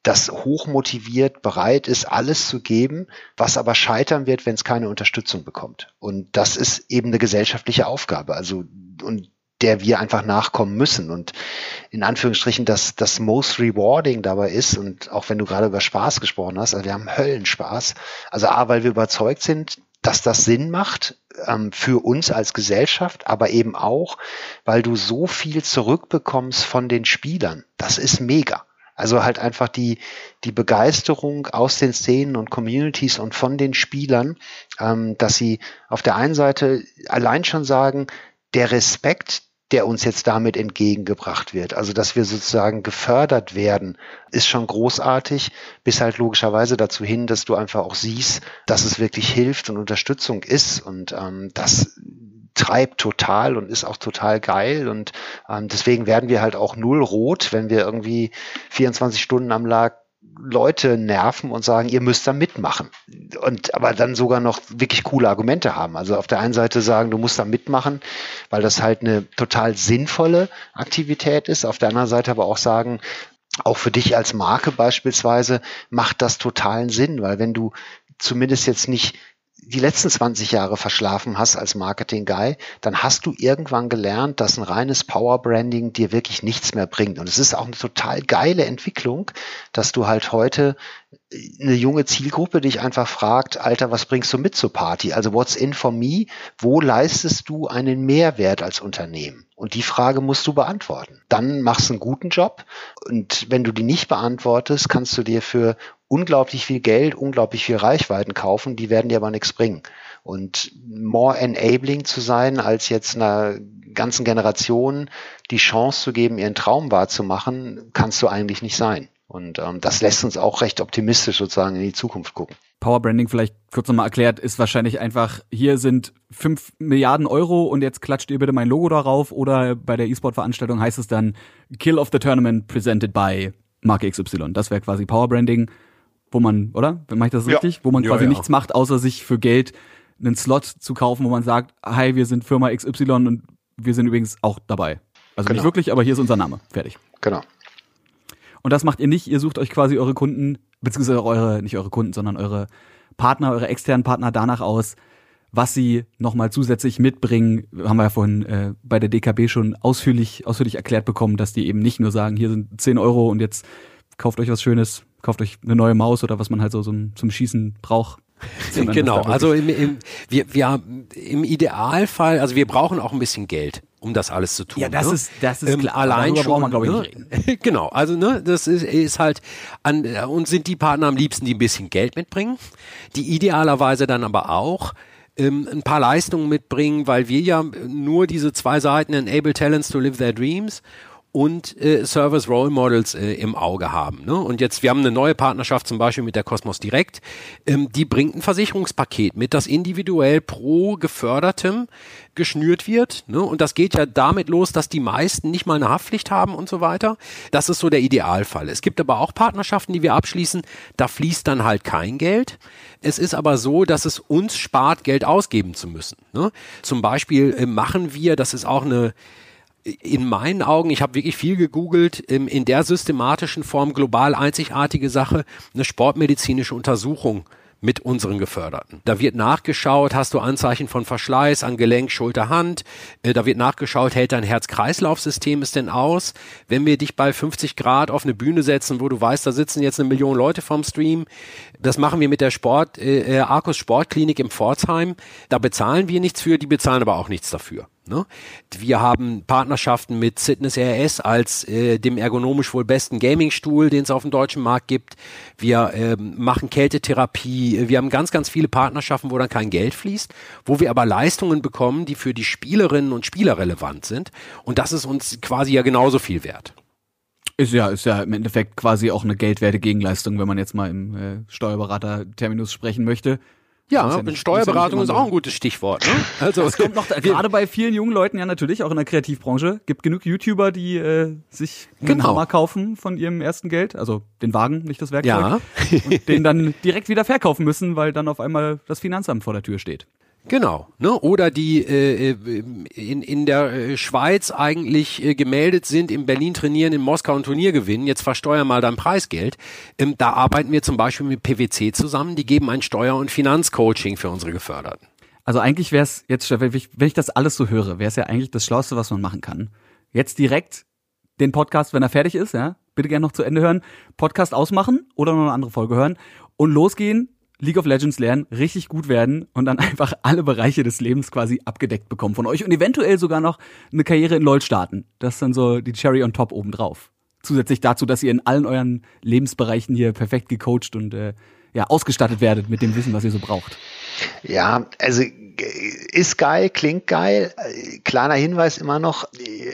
das hochmotiviert bereit ist, alles zu geben, was aber scheitern wird, wenn es keine Unterstützung bekommt. Und das ist eben eine gesellschaftliche Aufgabe. Also, und der wir einfach nachkommen müssen. Und in Anführungsstrichen, dass das most rewarding dabei ist, und auch wenn du gerade über Spaß gesprochen hast, also wir haben Höllenspaß. Also A, weil wir überzeugt sind, dass das Sinn macht ähm, für uns als Gesellschaft, aber eben auch, weil du so viel zurückbekommst von den Spielern. Das ist mega. Also halt einfach die, die Begeisterung aus den Szenen und Communities und von den Spielern, ähm, dass sie auf der einen Seite allein schon sagen, der Respekt, der uns jetzt damit entgegengebracht wird. Also, dass wir sozusagen gefördert werden, ist schon großartig, bis halt logischerweise dazu hin, dass du einfach auch siehst, dass es wirklich hilft und Unterstützung ist. Und ähm, das treibt total und ist auch total geil und ähm, deswegen werden wir halt auch null rot, wenn wir irgendwie 24 Stunden am Lag Leute nerven und sagen, ihr müsst da mitmachen. Und aber dann sogar noch wirklich coole Argumente haben. Also auf der einen Seite sagen, du musst da mitmachen, weil das halt eine total sinnvolle Aktivität ist. Auf der anderen Seite aber auch sagen, auch für dich als Marke beispielsweise macht das totalen Sinn, weil wenn du zumindest jetzt nicht die letzten 20 Jahre verschlafen hast als Marketing-Guy, dann hast du irgendwann gelernt, dass ein reines Power-Branding dir wirklich nichts mehr bringt. Und es ist auch eine total geile Entwicklung, dass du halt heute eine junge Zielgruppe dich einfach fragt, Alter, was bringst du mit zur Party? Also what's in for me? Wo leistest du einen Mehrwert als Unternehmen? Und die Frage musst du beantworten. Dann machst du einen guten Job. Und wenn du die nicht beantwortest, kannst du dir für unglaublich viel Geld, unglaublich viel Reichweiten kaufen. Die werden dir aber nichts bringen. Und more enabling zu sein, als jetzt einer ganzen Generation die Chance zu geben, ihren Traum wahrzumachen, kannst du eigentlich nicht sein. Und ähm, das lässt uns auch recht optimistisch sozusagen in die Zukunft gucken. Power Branding vielleicht kurz nochmal erklärt, ist wahrscheinlich einfach, hier sind fünf Milliarden Euro und jetzt klatscht ihr bitte mein Logo darauf oder bei der E-Sport-Veranstaltung heißt es dann Kill of the Tournament presented by Marke XY. Das wäre quasi Power Branding, wo man, oder? Mache ich das richtig? Ja. Wo man quasi ja, ja. nichts macht, außer sich für Geld einen Slot zu kaufen, wo man sagt, hi, wir sind Firma XY und wir sind übrigens auch dabei. Also genau. nicht wirklich, aber hier ist unser Name. Fertig. Genau. Und das macht ihr nicht. Ihr sucht euch quasi eure Kunden, beziehungsweise eure, nicht eure Kunden, sondern eure Partner, eure externen Partner danach aus, was sie nochmal zusätzlich mitbringen. Haben wir ja vorhin äh, bei der DKB schon ausführlich, ausführlich erklärt bekommen, dass die eben nicht nur sagen, hier sind 10 Euro und jetzt kauft euch was Schönes, kauft euch eine neue Maus oder was man halt so zum, zum Schießen braucht. Genau, also im, im, wir, wir, im Idealfall, also wir brauchen auch ein bisschen Geld um das alles zu tun. Ja, das ne? ist das ist ähm, klar. Allein schon, braucht man glaube ich ne? nicht reden. genau, also ne, das ist, ist halt an und sind die Partner am liebsten, die ein bisschen Geld mitbringen, die idealerweise dann aber auch ähm, ein paar Leistungen mitbringen, weil wir ja nur diese zwei Seiten enable talents to live their dreams und äh, Service Role Models äh, im Auge haben. Ne? Und jetzt, wir haben eine neue Partnerschaft zum Beispiel mit der Cosmos Direct, ähm, die bringt ein Versicherungspaket mit, das individuell pro Gefördertem geschnürt wird. Ne? Und das geht ja damit los, dass die meisten nicht mal eine Haftpflicht haben und so weiter. Das ist so der Idealfall. Es gibt aber auch Partnerschaften, die wir abschließen, da fließt dann halt kein Geld. Es ist aber so, dass es uns spart, Geld ausgeben zu müssen. Ne? Zum Beispiel äh, machen wir, das ist auch eine in meinen Augen, ich habe wirklich viel gegoogelt, in der systematischen Form global einzigartige Sache, eine sportmedizinische Untersuchung mit unseren Geförderten. Da wird nachgeschaut, hast du Anzeichen von Verschleiß an Gelenk, Schulter, Hand. Äh, da wird nachgeschaut, hält dein Herz-Kreislauf-System es denn aus? Wenn wir dich bei 50 Grad auf eine Bühne setzen, wo du weißt, da sitzen jetzt eine Million Leute vom Stream, das machen wir mit der Sport, äh, Arcus Sportklinik im Pforzheim. Da bezahlen wir nichts für, die bezahlen aber auch nichts dafür. Ne? Wir haben Partnerschaften mit Fitness RS als äh, dem ergonomisch wohl besten Gamingstuhl, den es auf dem deutschen Markt gibt. Wir äh, machen Kältetherapie. Wir haben ganz, ganz viele Partnerschaften, wo dann kein Geld fließt, wo wir aber Leistungen bekommen, die für die Spielerinnen und Spieler relevant sind. Und das ist uns quasi ja genauso viel wert. Ist ja, ist ja im Endeffekt quasi auch eine geldwerte Gegenleistung, wenn man jetzt mal im äh, Steuerberater-Terminus sprechen möchte. Ja, ja Steuerberatung ist, auch ein gutes Stichwort. Ne? Also es kommt noch gerade bei vielen jungen Leuten ja natürlich auch in der Kreativbranche gibt genug YouTuber, die äh, sich einen genau. Hammer kaufen von ihrem ersten Geld, also den Wagen, nicht das Werkzeug, ja. und den dann direkt wieder verkaufen müssen, weil dann auf einmal das Finanzamt vor der Tür steht. Genau, ne? Oder die äh, äh, in, in der äh, Schweiz eigentlich äh, gemeldet sind, in Berlin trainieren, in Moskau ein Turnier gewinnen, jetzt versteuer mal dein Preisgeld. Ähm, da arbeiten wir zum Beispiel mit PwC zusammen, die geben ein Steuer- und Finanzcoaching für unsere Geförderten. Also eigentlich wäre es jetzt, wenn ich, wenn ich das alles so höre, wäre es ja eigentlich das Schlauste, was man machen kann. Jetzt direkt den Podcast, wenn er fertig ist, ja, bitte gerne noch zu Ende hören, Podcast ausmachen oder noch eine andere Folge hören und losgehen, League of Legends lernen, richtig gut werden und dann einfach alle Bereiche des Lebens quasi abgedeckt bekommen von euch und eventuell sogar noch eine Karriere in LoL starten. Das ist dann so die Cherry on top obendrauf. Zusätzlich dazu, dass ihr in allen euren Lebensbereichen hier perfekt gecoacht und äh, ja, ausgestattet werdet mit dem Wissen, was ihr so braucht. Ja, also ist geil, klingt geil. Kleiner Hinweis immer noch,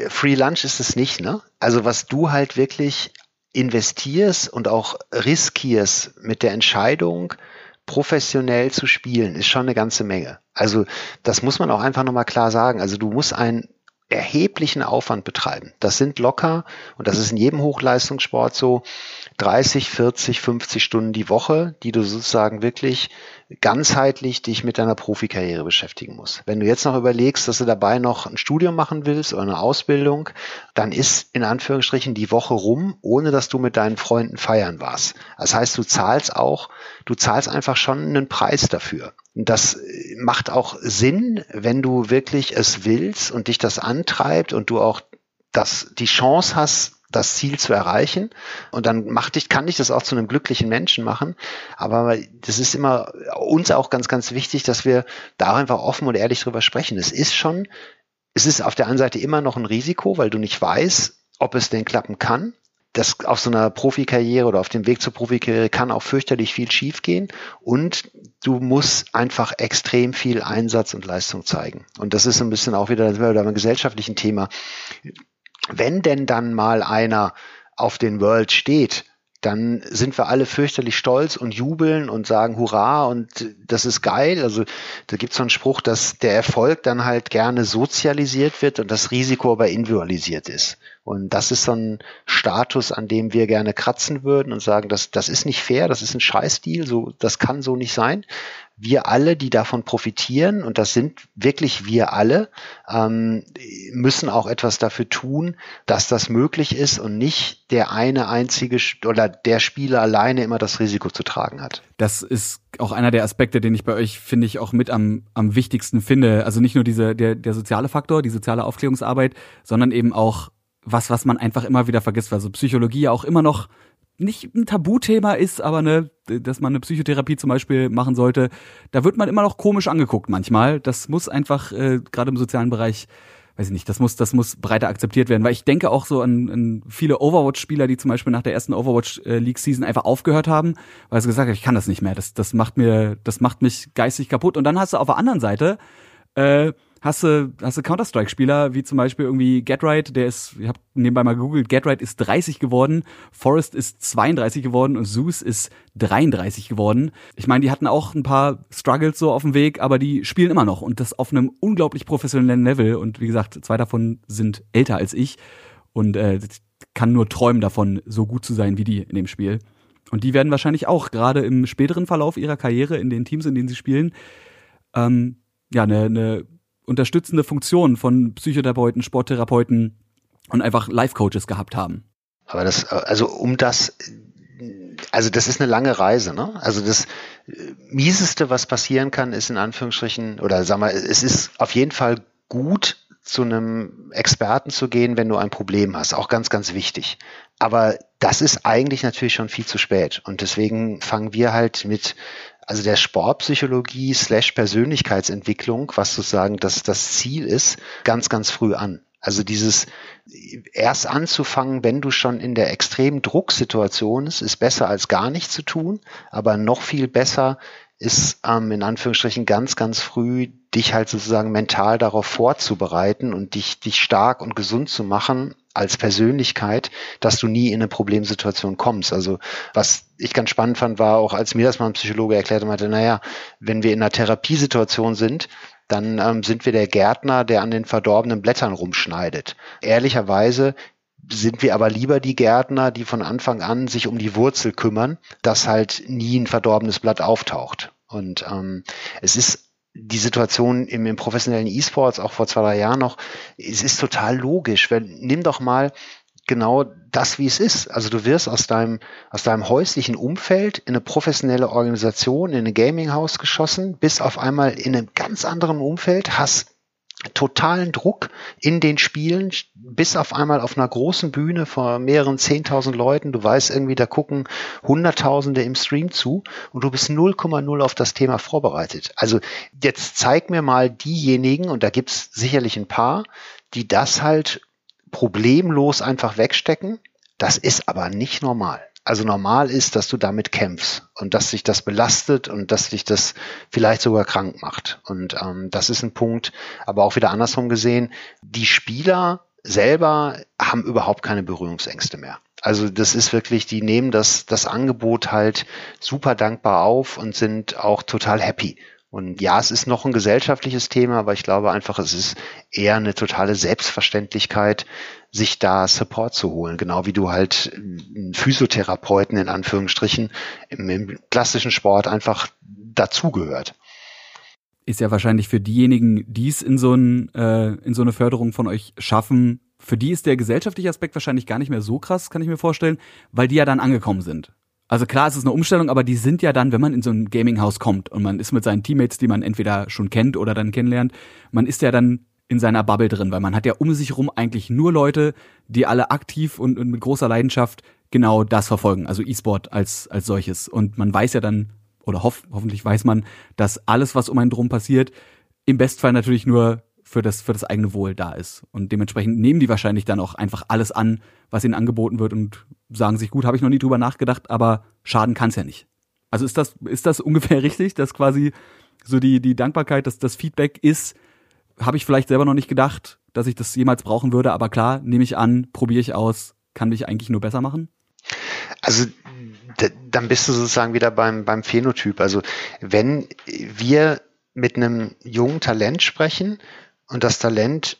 Free Lunch ist es nicht, ne? Also was du halt wirklich investierst und auch riskierst mit der Entscheidung, professionell zu spielen, ist schon eine ganze Menge. Also das muss man auch einfach nochmal klar sagen. Also du musst einen erheblichen Aufwand betreiben. Das sind locker, und das ist in jedem Hochleistungssport so, 30, 40, 50 Stunden die Woche, die du sozusagen wirklich ganzheitlich dich mit deiner Profikarriere beschäftigen musst. Wenn du jetzt noch überlegst, dass du dabei noch ein Studium machen willst oder eine Ausbildung, dann ist in Anführungsstrichen die Woche rum, ohne dass du mit deinen Freunden feiern warst. Das heißt, du zahlst auch, du zahlst einfach schon einen Preis dafür. Das macht auch Sinn, wenn du wirklich es willst und dich das antreibt und du auch das, die Chance hast, das Ziel zu erreichen. Und dann macht dich, kann dich das auch zu einem glücklichen Menschen machen. Aber das ist immer uns auch ganz, ganz wichtig, dass wir da einfach offen und ehrlich drüber sprechen. Es ist schon, es ist auf der einen Seite immer noch ein Risiko, weil du nicht weißt, ob es denn klappen kann. das auf so einer Profikarriere oder auf dem Weg zur Profikarriere kann auch fürchterlich viel schiefgehen und du musst einfach extrem viel Einsatz und Leistung zeigen. Und das ist ein bisschen auch wieder, wieder beim gesellschaftlichen Thema. Wenn denn dann mal einer auf den World steht, dann sind wir alle fürchterlich stolz und jubeln und sagen Hurra und das ist geil. Also da gibt es so einen Spruch, dass der Erfolg dann halt gerne sozialisiert wird und das Risiko aber individualisiert ist. Und das ist so ein Status, an dem wir gerne kratzen würden und sagen, das, das ist nicht fair, das ist ein Scheißdeal, so, das kann so nicht sein wir alle, die davon profitieren, und das sind wirklich wir alle, ähm, müssen auch etwas dafür tun, dass das möglich ist und nicht der eine einzige oder der Spieler alleine immer das Risiko zu tragen hat. Das ist auch einer der Aspekte, den ich bei euch, finde ich, auch mit am, am wichtigsten finde. Also nicht nur diese, der, der soziale Faktor, die soziale Aufklärungsarbeit, sondern eben auch was, was man einfach immer wieder vergisst, weil so Psychologie ja auch immer noch nicht ein Tabuthema ist, aber ne, dass man eine Psychotherapie zum Beispiel machen sollte, da wird man immer noch komisch angeguckt manchmal. Das muss einfach äh, gerade im sozialen Bereich, weiß ich nicht, das muss, das muss breiter akzeptiert werden, weil ich denke auch so an, an viele Overwatch-Spieler, die zum Beispiel nach der ersten Overwatch äh, League Season einfach aufgehört haben, weil sie gesagt haben, ich kann das nicht mehr, das, das macht mir, das macht mich geistig kaputt. Und dann hast du auf der anderen Seite äh, hast du, hast du Counter-Strike-Spieler, wie zum Beispiel irgendwie GetRight, der ist, ich habe nebenbei mal gegoogelt, GetRight ist 30 geworden, Forest ist 32 geworden und Zeus ist 33 geworden. Ich meine, die hatten auch ein paar Struggles so auf dem Weg, aber die spielen immer noch und das auf einem unglaublich professionellen Level. Und wie gesagt, zwei davon sind älter als ich und äh, kann nur träumen davon, so gut zu sein wie die in dem Spiel. Und die werden wahrscheinlich auch gerade im späteren Verlauf ihrer Karriere in den Teams, in denen sie spielen, ähm, ja, eine, eine unterstützende Funktion von Psychotherapeuten, Sporttherapeuten und einfach Life-Coaches gehabt haben. Aber das, also um das, also das ist eine lange Reise, ne? Also das Mieseste, was passieren kann, ist in Anführungsstrichen, oder sag mal, es ist auf jeden Fall gut, zu einem Experten zu gehen, wenn du ein Problem hast. Auch ganz, ganz wichtig. Aber das ist eigentlich natürlich schon viel zu spät. Und deswegen fangen wir halt mit also der Sportpsychologie slash Persönlichkeitsentwicklung, was sozusagen das, das Ziel ist, ganz, ganz früh an. Also dieses erst anzufangen, wenn du schon in der extremen Drucksituation ist, ist besser als gar nichts zu tun, aber noch viel besser ist ähm, in Anführungsstrichen ganz, ganz früh dich halt sozusagen mental darauf vorzubereiten und dich, dich stark und gesund zu machen als Persönlichkeit, dass du nie in eine Problemsituation kommst. Also was ich ganz spannend fand, war auch, als mir das mal ein Psychologe erklärte, meinte, naja, wenn wir in einer Therapiesituation sind, dann ähm, sind wir der Gärtner, der an den verdorbenen Blättern rumschneidet. Ehrlicherweise sind wir aber lieber die Gärtner, die von Anfang an sich um die Wurzel kümmern, dass halt nie ein verdorbenes Blatt auftaucht. Und ähm, es ist die Situation im, im professionellen E-Sports, auch vor zwei, drei Jahren noch, es ist total logisch. Weil, nimm doch mal genau das, wie es ist. Also du wirst aus deinem, aus deinem häuslichen Umfeld in eine professionelle Organisation, in ein Gaming-Haus geschossen, bist auf einmal in einem ganz anderen Umfeld, hast totalen Druck in den Spielen, bis auf einmal auf einer großen Bühne vor mehreren zehntausend Leuten. Du weißt irgendwie, da gucken Hunderttausende im Stream zu und du bist 0,0 auf das Thema vorbereitet. Also jetzt zeig mir mal diejenigen, und da gibt's sicherlich ein paar, die das halt problemlos einfach wegstecken. Das ist aber nicht normal. Also normal ist, dass du damit kämpfst und dass sich das belastet und dass dich das vielleicht sogar krank macht. Und ähm, das ist ein Punkt, aber auch wieder andersrum gesehen, die Spieler selber haben überhaupt keine Berührungsängste mehr. Also das ist wirklich, die nehmen das, das Angebot halt super dankbar auf und sind auch total happy. Und ja, es ist noch ein gesellschaftliches Thema, aber ich glaube einfach, es ist eher eine totale Selbstverständlichkeit, sich da Support zu holen. Genau wie du halt einen Physiotherapeuten in Anführungsstrichen im, im klassischen Sport einfach dazugehört. Ist ja wahrscheinlich für diejenigen, die es in so, ein, äh, in so eine Förderung von euch schaffen, für die ist der gesellschaftliche Aspekt wahrscheinlich gar nicht mehr so krass, kann ich mir vorstellen, weil die ja dann angekommen sind. Also klar, es ist eine Umstellung, aber die sind ja dann, wenn man in so ein Gaming-Haus kommt und man ist mit seinen Teammates, die man entweder schon kennt oder dann kennenlernt, man ist ja dann in seiner Bubble drin, weil man hat ja um sich herum eigentlich nur Leute, die alle aktiv und, und mit großer Leidenschaft genau das verfolgen, also E-Sport als, als solches. Und man weiß ja dann, oder hoff, hoffentlich weiß man, dass alles, was um einen drum passiert, im Bestfall natürlich nur für das, für das eigene Wohl da ist. Und dementsprechend nehmen die wahrscheinlich dann auch einfach alles an, was ihnen angeboten wird und sagen sich, gut, habe ich noch nie drüber nachgedacht, aber schaden kann es ja nicht. Also ist das, ist das ungefähr richtig, dass quasi so die, die Dankbarkeit, dass das Feedback ist, habe ich vielleicht selber noch nicht gedacht, dass ich das jemals brauchen würde, aber klar, nehme ich an, probiere ich aus, kann mich eigentlich nur besser machen? Also dann bist du sozusagen wieder beim, beim Phänotyp. Also wenn wir mit einem jungen Talent sprechen und das Talent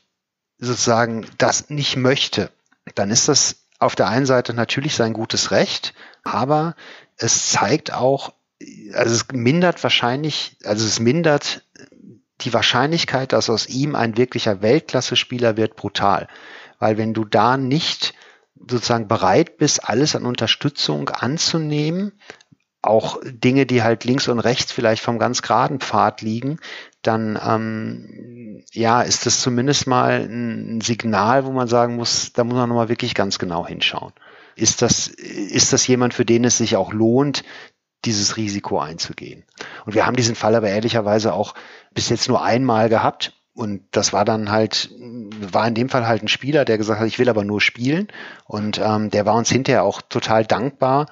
sozusagen das nicht möchte, dann ist das auf der einen Seite natürlich sein gutes Recht, aber es zeigt auch, also es mindert wahrscheinlich, also es mindert die Wahrscheinlichkeit, dass aus ihm ein wirklicher Weltklasse-Spieler wird, brutal. Weil wenn du da nicht sozusagen bereit bist, alles an Unterstützung anzunehmen, auch Dinge, die halt links und rechts vielleicht vom ganz geraden Pfad liegen, dann ähm, ja, ist das zumindest mal ein Signal, wo man sagen muss, da muss man nochmal wirklich ganz genau hinschauen. Ist das, ist das jemand, für den es sich auch lohnt, dieses Risiko einzugehen? Und wir haben diesen Fall aber ehrlicherweise auch bis jetzt nur einmal gehabt. Und das war dann halt, war in dem Fall halt ein Spieler, der gesagt hat, ich will aber nur spielen. Und ähm, der war uns hinterher auch total dankbar,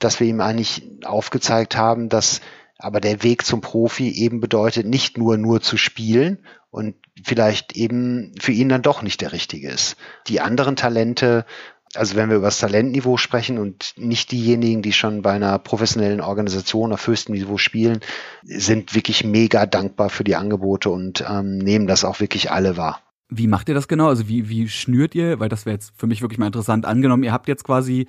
dass wir ihm eigentlich aufgezeigt haben, dass aber der Weg zum Profi eben bedeutet, nicht nur nur zu spielen und vielleicht eben für ihn dann doch nicht der richtige ist. Die anderen Talente also wenn wir über das Talentniveau sprechen und nicht diejenigen, die schon bei einer professionellen Organisation auf höchstem Niveau spielen, sind wirklich mega dankbar für die Angebote und ähm, nehmen das auch wirklich alle wahr. Wie macht ihr das genau? Also wie, wie schnürt ihr? Weil das wäre jetzt für mich wirklich mal interessant. Angenommen, ihr habt jetzt quasi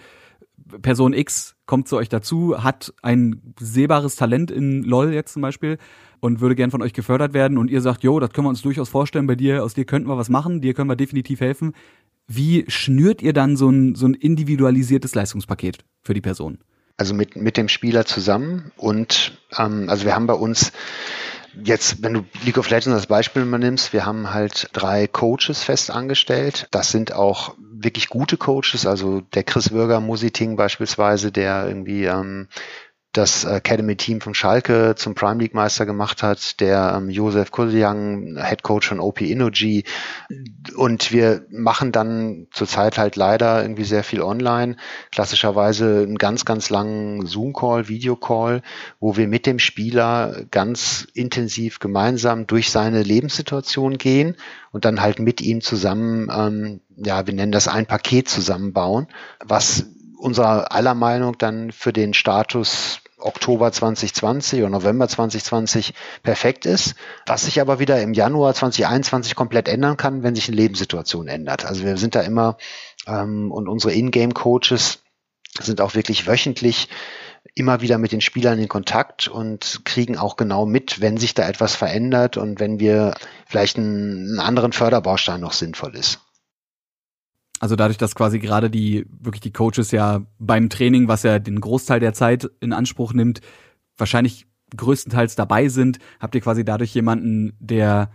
Person X kommt zu euch dazu, hat ein sehbares Talent in LOL jetzt zum Beispiel und würde gern von euch gefördert werden und ihr sagt, jo, das können wir uns durchaus vorstellen bei dir, aus dir könnten wir was machen, dir können wir definitiv helfen. Wie schnürt ihr dann so ein, so ein individualisiertes Leistungspaket für die Person? Also mit, mit dem Spieler zusammen und ähm, also wir haben bei uns Jetzt, wenn du League of Legends als Beispiel mal nimmst, wir haben halt drei Coaches fest angestellt. Das sind auch wirklich gute Coaches, also der Chris Würger Musiting beispielsweise, der irgendwie ähm, das Academy-Team von Schalke zum Prime League Meister gemacht hat, der ähm, Josef Kuljang, Head Coach von OP Energy. Und wir machen dann zurzeit halt leider irgendwie sehr viel online. Klassischerweise einen ganz, ganz langen Zoom-Call, Video-Call, wo wir mit dem Spieler ganz intensiv gemeinsam durch seine Lebenssituation gehen und dann halt mit ihm zusammen, ähm, ja, wir nennen das ein Paket zusammenbauen, was unserer aller Meinung dann für den Status Oktober 2020 oder November 2020 perfekt ist, was sich aber wieder im Januar 2021 komplett ändern kann, wenn sich eine Lebenssituation ändert. Also wir sind da immer ähm, und unsere Ingame-Coaches sind auch wirklich wöchentlich immer wieder mit den Spielern in Kontakt und kriegen auch genau mit, wenn sich da etwas verändert und wenn wir vielleicht einen, einen anderen Förderbaustein noch sinnvoll ist. Also dadurch, dass quasi gerade die, wirklich die Coaches ja beim Training, was ja den Großteil der Zeit in Anspruch nimmt, wahrscheinlich größtenteils dabei sind, habt ihr quasi dadurch jemanden, der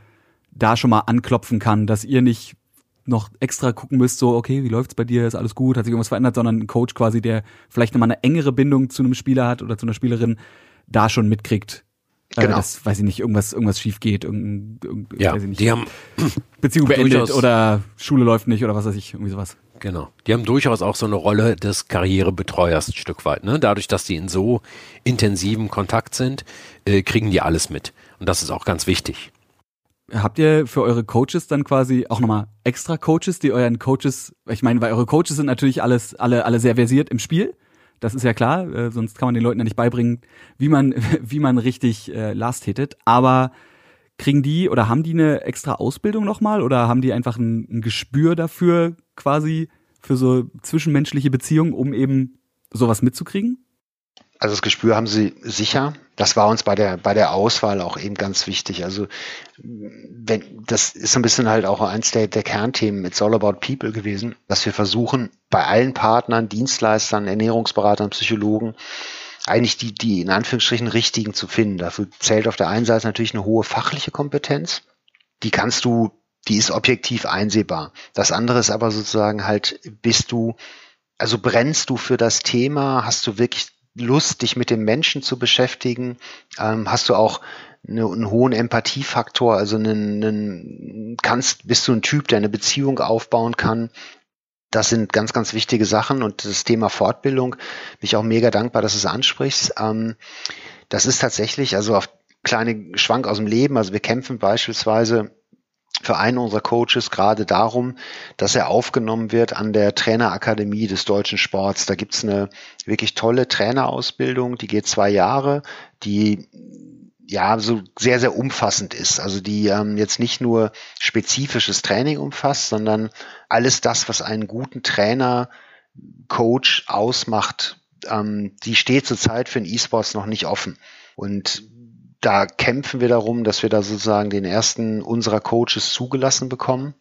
da schon mal anklopfen kann, dass ihr nicht noch extra gucken müsst, so, okay, wie läuft's bei dir, ist alles gut, hat sich irgendwas verändert, sondern ein Coach quasi, der vielleicht nochmal eine engere Bindung zu einem Spieler hat oder zu einer Spielerin, da schon mitkriegt, äh, genau. dass, weiß ich nicht, irgendwas, irgendwas schief geht, irgend, irgend, ja, weiß ich nicht, die haben Beziehung beendet oder Schule läuft nicht oder was weiß ich, irgendwie sowas. Genau. Die haben durchaus auch so eine Rolle des Karrierebetreuers ein Stück weit. Ne? Dadurch, dass die in so intensiven Kontakt sind, äh, kriegen die alles mit. Und das ist auch ganz wichtig. Habt ihr für eure Coaches dann quasi auch nochmal extra Coaches, die euren Coaches, ich meine, weil eure Coaches sind natürlich alles, alle, alle sehr versiert im Spiel. Das ist ja klar, äh, sonst kann man den Leuten ja nicht beibringen, wie man, wie man richtig äh, Last hittet. Aber kriegen die oder haben die eine extra Ausbildung nochmal oder haben die einfach ein, ein Gespür dafür quasi für so zwischenmenschliche Beziehungen, um eben sowas mitzukriegen? Also das Gespür haben sie sicher. Das war uns bei der, bei der Auswahl auch eben ganz wichtig. Also wenn, das ist so ein bisschen halt auch eins der, der Kernthemen. It's all about people gewesen, dass wir versuchen, bei allen Partnern, Dienstleistern, Ernährungsberatern, Psychologen, eigentlich die, die in Anführungsstrichen richtigen zu finden. Dafür zählt auf der einen Seite natürlich eine hohe fachliche Kompetenz. Die kannst du, die ist objektiv einsehbar. Das andere ist aber sozusagen halt, bist du, also brennst du für das Thema, hast du wirklich Lust, dich mit dem Menschen zu beschäftigen, ähm, hast du auch eine, einen hohen Empathiefaktor, also einen, einen, kannst, bist du ein Typ, der eine Beziehung aufbauen kann. Das sind ganz, ganz wichtige Sachen und das Thema Fortbildung bin ich auch mega dankbar, dass du es ansprichst. Ähm, das ist tatsächlich, also auf kleine Schwank aus dem Leben, also wir kämpfen beispielsweise für einen unserer Coaches gerade darum, dass er aufgenommen wird an der Trainerakademie des deutschen Sports. Da gibt's eine wirklich tolle Trainerausbildung, die geht zwei Jahre, die ja so sehr, sehr umfassend ist. Also die ähm, jetzt nicht nur spezifisches Training umfasst, sondern alles das, was einen guten Trainer, Coach ausmacht, ähm, die steht zurzeit für den E-Sports noch nicht offen. Und da kämpfen wir darum, dass wir da sozusagen den ersten unserer Coaches zugelassen bekommen.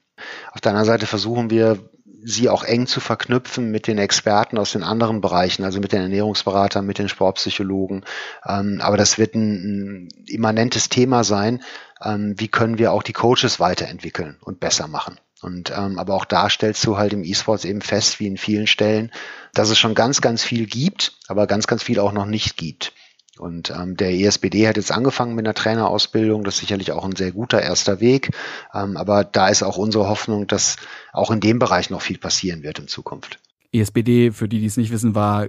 Auf der anderen Seite versuchen wir, sie auch eng zu verknüpfen mit den Experten aus den anderen Bereichen, also mit den Ernährungsberatern, mit den Sportpsychologen. Ähm, aber das wird ein, immanentes Thema sein. Ähm, wie können wir auch die Coaches weiterentwickeln und besser machen? Und ähm, aber auch da stellst du halt im E-Sports eben fest, wie in vielen Stellen, dass es schon ganz, ganz viel gibt, aber ganz, ganz viel auch noch nicht gibt. Und ähm, der ESBD hat jetzt angefangen mit einer Trainerausbildung, das ist sicherlich auch ein sehr guter erster Weg. Ähm, aber da ist auch unsere Hoffnung, dass auch in dem Bereich noch viel passieren wird in Zukunft. ESBD, für die, die es nicht wissen, war,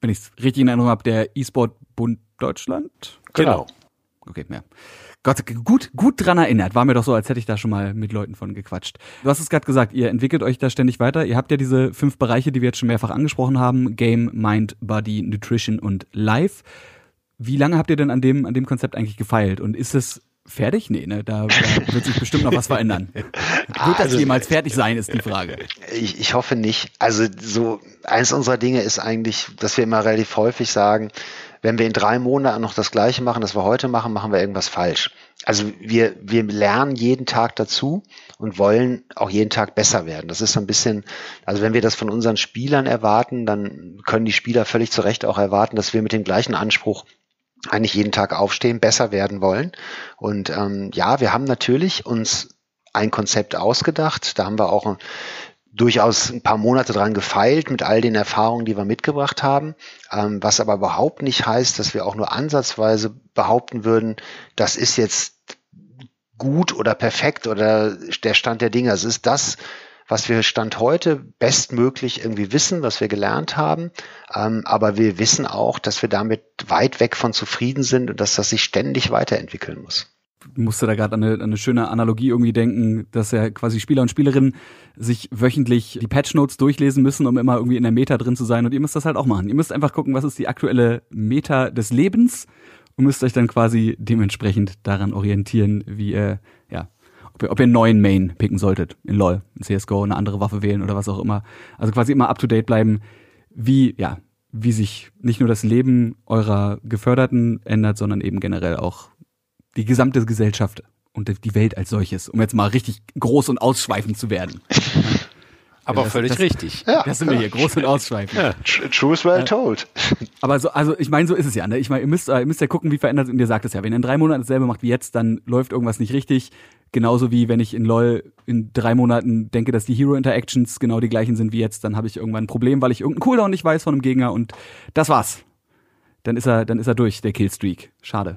wenn ich es richtig in Erinnerung habe, der E-Sport-Bund Deutschland. Genau. Okay, ja. Gott, gut, gut dran erinnert. War mir doch so, als hätte ich da schon mal mit Leuten von gequatscht. Du hast es gerade gesagt, ihr entwickelt euch da ständig weiter. Ihr habt ja diese fünf Bereiche, die wir jetzt schon mehrfach angesprochen haben. Game, Mind, Body, Nutrition und Life. Wie lange habt ihr denn an dem, an dem Konzept eigentlich gefeilt? Und ist es fertig? Nee, ne? Da, da wird sich bestimmt noch was verändern. Wird das also, jemals fertig sein, ist die Frage. Ich, ich hoffe nicht. Also so eins unserer Dinge ist eigentlich, dass wir immer relativ häufig sagen, wenn wir in drei Monaten noch das Gleiche machen, das wir heute machen, machen wir irgendwas falsch. Also wir, wir lernen jeden Tag dazu und wollen auch jeden Tag besser werden. Das ist so ein bisschen, also wenn wir das von unseren Spielern erwarten, dann können die Spieler völlig zu Recht auch erwarten, dass wir mit dem gleichen Anspruch eigentlich jeden Tag aufstehen, besser werden wollen. Und ähm, ja, wir haben natürlich uns ein Konzept ausgedacht. Da haben wir auch durchaus ein paar Monate dran gefeilt mit all den Erfahrungen, die wir mitgebracht haben, ähm, was aber überhaupt nicht heißt, dass wir auch nur ansatzweise behaupten würden, das ist jetzt gut oder perfekt oder der Stand der Dinge. Es ist das, was wir Stand heute bestmöglich irgendwie wissen, was wir gelernt haben. Ähm, aber wir wissen auch, dass wir damit weit weg von zufrieden sind und dass das sich ständig weiterentwickeln muss musste da gerade an eine, eine schöne Analogie irgendwie denken, dass ja quasi Spieler und Spielerinnen sich wöchentlich die Patch Notes durchlesen müssen, um immer irgendwie in der Meta drin zu sein. Und ihr müsst das halt auch machen. Ihr müsst einfach gucken, was ist die aktuelle Meta des Lebens und müsst euch dann quasi dementsprechend daran orientieren, wie ihr ja ob ihr, einen neuen Main picken solltet in LoL, in CSGO, eine andere Waffe wählen oder was auch immer. Also quasi immer up to date bleiben, wie, ja, wie sich nicht nur das Leben eurer Geförderten ändert, sondern eben generell auch die gesamte Gesellschaft und die Welt als solches, um jetzt mal richtig groß und ausschweifend zu werden. Aber das, völlig das, richtig. Ja, das sind wir hier, groß und ausschweifend. Ja. Truth well told. Aber so, also ich meine, so ist es ja. Ne? Ich meine, ihr müsst, ihr müsst ja gucken, wie verändert und ihr sagt es ja. Wenn ihr in drei Monaten dasselbe macht wie jetzt, dann läuft irgendwas nicht richtig. Genauso wie wenn ich in LOL in drei Monaten denke, dass die Hero Interactions genau die gleichen sind wie jetzt, dann habe ich irgendwann ein Problem, weil ich irgendeinen Cooldown nicht weiß von einem Gegner und das war's. Dann ist er, dann ist er durch, der Killstreak. Schade.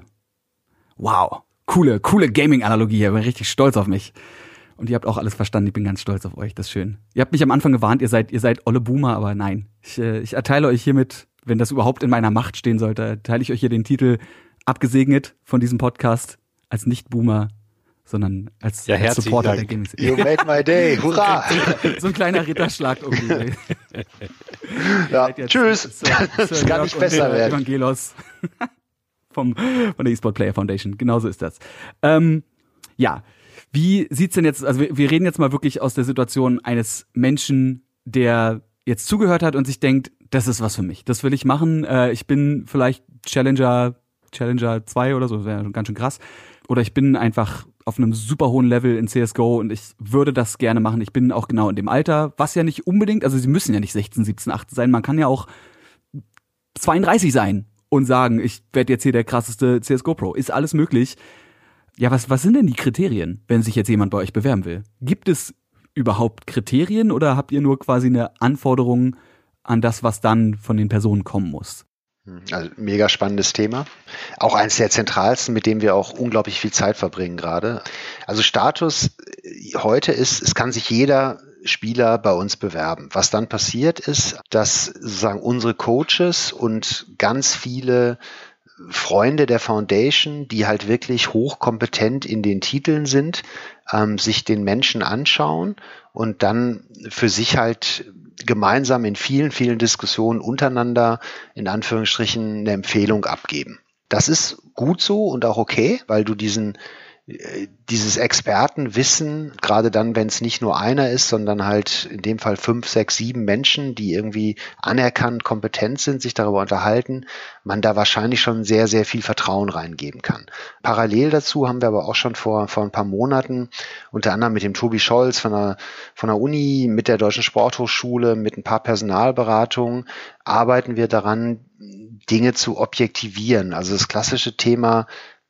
Wow. Coole, coole Gaming-Analogie. Ich bin richtig stolz auf mich. Und ihr habt auch alles verstanden. Ich bin ganz stolz auf euch. Das ist schön. Ihr habt mich am Anfang gewarnt, ihr seid, ihr seid olle Boomer, aber nein. Ich, äh, ich erteile euch hiermit, wenn das überhaupt in meiner Macht stehen sollte, erteile ich euch hier den Titel abgesegnet von diesem Podcast als Nicht-Boomer sondern als, ja, als Supporter Dank. der Gaming Szene. You made my day, hurra! So, ein kleiner Ritterschlag irgendwie. ja, tschüss. Das kann nicht besser werden. Evangelos vom, von der eSport Player Foundation. Genauso ist das. Ähm, ja, wie sieht's denn jetzt, also wir, wir reden jetzt mal wirklich aus der Situation eines Menschen, der jetzt zugehört hat und sich denkt, das ist was für mich. Das will ich machen. Äh, ich bin vielleicht Challenger, Challenger 2 oder so, das wäre ganz schön krass. Oder ich bin einfach auf einem super hohen Level in CSGO und ich würde das gerne machen. Ich bin auch genau in dem Alter, was ja nicht unbedingt, also sie müssen ja nicht 16, 17, 18 sein. Man kann ja auch 32 sein und sagen, ich werde jetzt hier der krasseste CSGO Pro. Ist alles möglich. Ja, was, was sind denn die Kriterien, wenn sich jetzt jemand bei euch bewerben will? Gibt es überhaupt Kriterien oder habt ihr nur quasi eine Anforderung an das, was dann von den Personen kommen muss? Also mega spannendes Thema. Auch eines der zentralsten, mit dem wir auch unglaublich viel Zeit verbringen gerade. Also Status äh, heute ist, es kann sich jeder Spieler bei uns bewerben. Was dann passiert ist, dass sozusagen unsere Coaches und ganz viele Freunde der Foundation, die halt wirklich hochkompetent in den Titeln sind, ähm, sich den Menschen anschauen und dann für sich halt gemeinsam in vielen, vielen Diskussionen untereinander in Anführungsstrichen eine Empfehlung abgeben. Das ist gut so und auch okay, weil du diesen dieses Expertenwissen, gerade dann, wenn es nicht nur einer ist, sondern halt in dem Fall fünf, sechs, sieben Menschen, die irgendwie anerkannt kompetent sind, sich darüber unterhalten, man da wahrscheinlich schon sehr, sehr viel Vertrauen reingeben kann. Parallel dazu haben wir aber auch schon vor, vor ein paar Monaten, unter anderem mit dem Tobi Scholz von der, von der Uni, mit der Deutschen Sporthochschule, mit ein paar Personalberatungen, arbeiten wir daran, Dinge zu objektivieren. Also das klassische Thema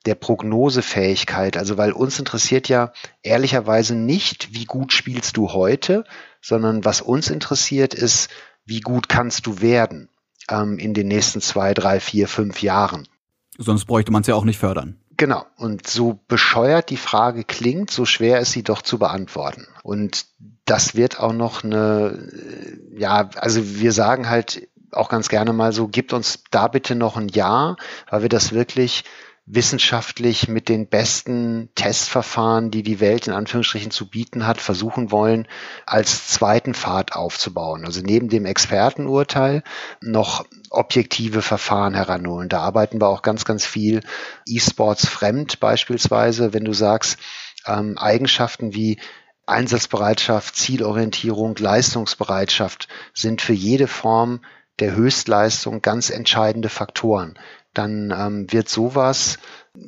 der Prognosefähigkeit. Also weil uns interessiert ja ehrlicherweise nicht, wie gut spielst du heute, sondern was uns interessiert ist, wie gut kannst du werden ähm, in den nächsten zwei, drei, vier, fünf Jahren. Sonst bräuchte man es ja auch nicht fördern. Genau. Und so bescheuert die Frage klingt, so schwer ist sie doch zu beantworten. Und das wird auch noch eine, ja, also wir sagen halt auch ganz gerne mal so, gibt uns da bitte noch ein Jahr, weil wir das wirklich wissenschaftlich mit den besten Testverfahren, die die Welt in Anführungsstrichen zu bieten hat, versuchen wollen, als zweiten Pfad aufzubauen. Also neben dem Expertenurteil noch objektive Verfahren heranholen. Da arbeiten wir auch ganz, ganz viel E-Sports fremd beispielsweise, wenn du sagst, ähm, Eigenschaften wie Einsatzbereitschaft, Zielorientierung, Leistungsbereitschaft sind für jede Form der Höchstleistung ganz entscheidende Faktoren dann ähm, wird sowas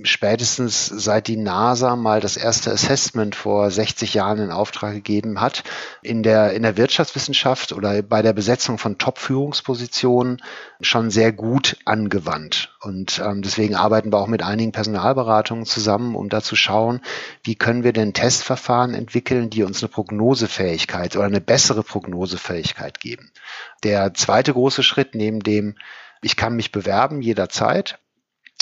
spätestens seit die NASA mal das erste Assessment vor 60 Jahren in Auftrag gegeben hat, in der, in der Wirtschaftswissenschaft oder bei der Besetzung von Top-Führungspositionen schon sehr gut angewandt. Und ähm, deswegen arbeiten wir auch mit einigen Personalberatungen zusammen, um da zu schauen, wie können wir denn Testverfahren entwickeln, die uns eine Prognosefähigkeit oder eine bessere Prognosefähigkeit geben. Der zweite große Schritt neben dem ich kann mich bewerben jederzeit,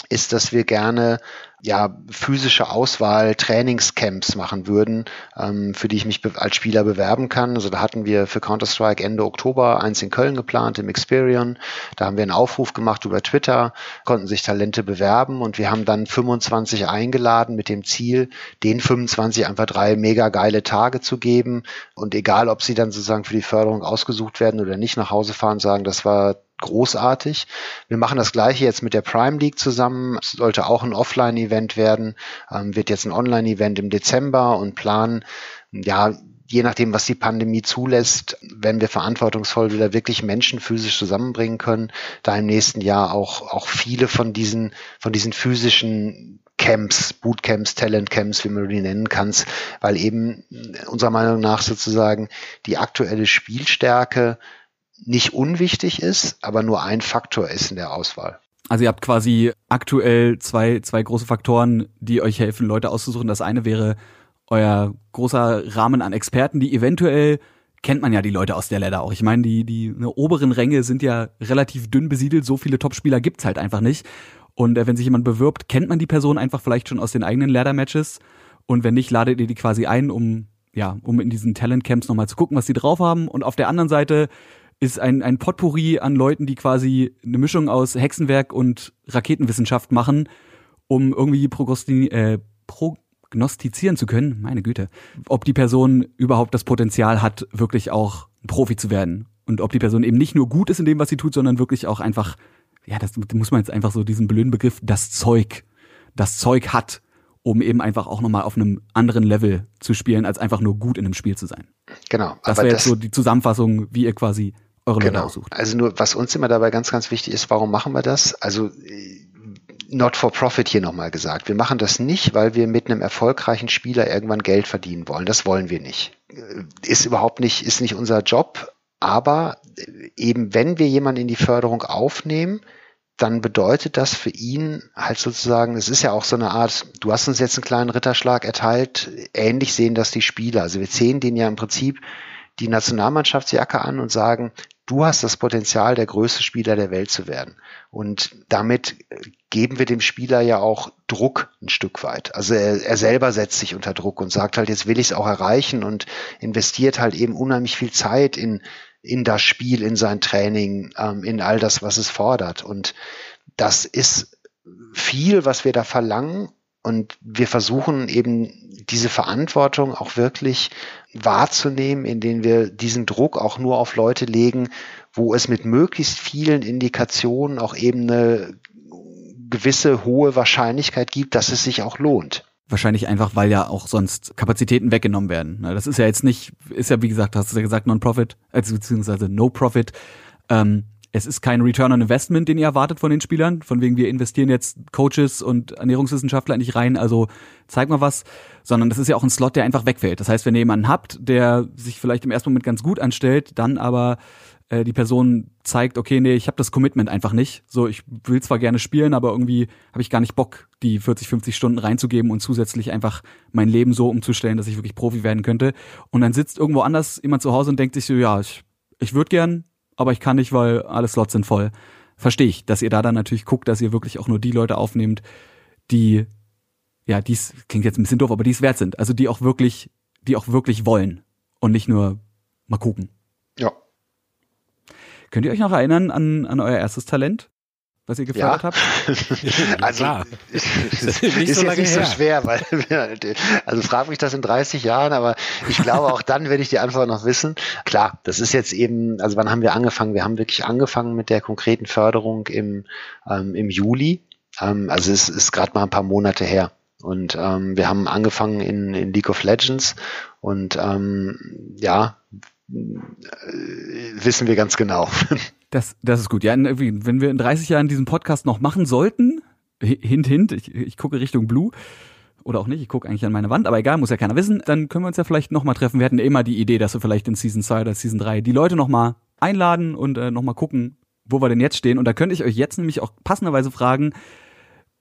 ist, dass wir gerne ja physische Auswahl Trainingscamps machen würden, ähm, für die ich mich als Spieler bewerben kann. Also da hatten wir für Counter-Strike Ende Oktober eins in Köln geplant, im Experion. Da haben wir einen Aufruf gemacht über Twitter, konnten sich Talente bewerben und wir haben dann 25 eingeladen mit dem Ziel, den 25 einfach drei mega geile Tage zu geben. Und egal, ob sie dann sozusagen für die Förderung ausgesucht werden oder nicht, nach Hause fahren, sagen, das war großartig. Wir machen das gleiche jetzt mit der Prime League zusammen. Es sollte auch ein Offline-Event werden, ähm, wird jetzt ein Online-Event im Dezember und planen, ja, je nachdem, was die Pandemie zulässt, wenn wir verantwortungsvoll wieder wirklich Menschen physisch zusammenbringen können, da im nächsten Jahr auch, auch viele von diesen, von diesen physischen Camps, Bootcamps, Talentcamps, wie man die nennen kannst, weil eben unserer Meinung nach sozusagen die aktuelle Spielstärke nicht unwichtig ist, aber nur ein Faktor ist in der Auswahl. Also ihr habt quasi aktuell zwei, zwei große Faktoren, die euch helfen, Leute auszusuchen. Das eine wäre euer großer Rahmen an Experten, die eventuell kennt man ja die Leute aus der Ladder auch. Ich meine, die, die ne, oberen Ränge sind ja relativ dünn besiedelt, so viele Topspieler gibt's halt einfach nicht. Und äh, wenn sich jemand bewirbt, kennt man die Person einfach vielleicht schon aus den eigenen Ladder-Matches. Und wenn nicht, ladet ihr die quasi ein, um, ja, um in diesen Talent-Camps nochmal zu gucken, was die drauf haben. Und auf der anderen Seite ist ein, ein Potpourri an Leuten, die quasi eine Mischung aus Hexenwerk und Raketenwissenschaft machen, um irgendwie äh, prognostizieren zu können, meine Güte, ob die Person überhaupt das Potenzial hat, wirklich auch ein Profi zu werden. Und ob die Person eben nicht nur gut ist in dem, was sie tut, sondern wirklich auch einfach, ja, das muss man jetzt einfach so diesen blöden Begriff, das Zeug, das Zeug hat, um eben einfach auch nochmal auf einem anderen Level zu spielen, als einfach nur gut in einem Spiel zu sein. Genau. Das wäre jetzt so die Zusammenfassung, wie ihr quasi eure genau. Leute aussucht. Also nur, was uns immer dabei ganz, ganz wichtig ist, warum machen wir das? Also not for profit hier nochmal gesagt. Wir machen das nicht, weil wir mit einem erfolgreichen Spieler irgendwann Geld verdienen wollen. Das wollen wir nicht. Ist überhaupt nicht, ist nicht unser Job. Aber eben wenn wir jemanden in die Förderung aufnehmen, dann bedeutet das für ihn halt sozusagen, es ist ja auch so eine Art, du hast uns jetzt einen kleinen Ritterschlag erteilt, ähnlich sehen das die Spieler. Also wir zählen den ja im Prinzip die Nationalmannschaftsjacke an und sagen, du hast das Potenzial, der größte Spieler der Welt zu werden. Und damit geben wir dem Spieler ja auch Druck ein Stück weit. Also er, er selber setzt sich unter Druck und sagt halt, jetzt will ich es auch erreichen und investiert halt eben unheimlich viel Zeit in, in das Spiel, in sein Training, ähm, in all das, was es fordert. Und das ist viel, was wir da verlangen. Und wir versuchen eben diese Verantwortung auch wirklich wahrzunehmen, indem wir diesen Druck auch nur auf Leute legen, wo es mit möglichst vielen Indikationen auch eben eine gewisse hohe Wahrscheinlichkeit gibt, dass es sich auch lohnt. Wahrscheinlich einfach, weil ja auch sonst Kapazitäten weggenommen werden. Das ist ja jetzt nicht, ist ja wie gesagt, hast du ja gesagt, Non-Profit, also beziehungsweise No-Profit. Ähm, es ist kein Return on Investment, den ihr erwartet von den Spielern, von wegen wir investieren jetzt Coaches und Ernährungswissenschaftler nicht rein, also zeig mal was, sondern das ist ja auch ein Slot, der einfach wegfällt. Das heißt, wenn ihr jemanden habt, der sich vielleicht im ersten Moment ganz gut anstellt, dann aber äh, die Person zeigt, okay, nee, ich habe das Commitment einfach nicht. So, ich will zwar gerne spielen, aber irgendwie habe ich gar nicht Bock, die 40, 50 Stunden reinzugeben und zusätzlich einfach mein Leben so umzustellen, dass ich wirklich Profi werden könnte. Und dann sitzt irgendwo anders jemand zu Hause und denkt sich so, ja, ich, ich würde gern, aber ich kann nicht, weil alle Slots sind voll. Verstehe ich, dass ihr da dann natürlich guckt, dass ihr wirklich auch nur die Leute aufnehmt, die, ja, dies klingt jetzt ein bisschen doof, aber die es wert sind. Also die auch wirklich, die auch wirklich wollen und nicht nur mal gucken. Ja. Könnt ihr euch noch erinnern an, an euer erstes Talent? Was ihr gefördert ja. habt? also ist, ist, nicht, ist so, jetzt nicht so schwer, weil also frag mich das in 30 Jahren, aber ich glaube auch dann werde ich die Antwort noch wissen. Klar, das ist jetzt eben, also wann haben wir angefangen? Wir haben wirklich angefangen mit der konkreten Förderung im, ähm, im Juli. Ähm, also es ist gerade mal ein paar Monate her. Und ähm, wir haben angefangen in, in League of Legends und ähm, ja, äh, wissen wir ganz genau. Das, das ist gut. Ja, wenn wir in 30 Jahren diesen Podcast noch machen sollten, hint, hint, ich, ich gucke Richtung Blue, oder auch nicht, ich gucke eigentlich an meine Wand, aber egal, muss ja keiner wissen, dann können wir uns ja vielleicht nochmal treffen. Wir hatten ja immer die Idee, dass wir vielleicht in Season 2 oder Season 3 die Leute nochmal einladen und äh, nochmal gucken, wo wir denn jetzt stehen. Und da könnte ich euch jetzt nämlich auch passenderweise fragen,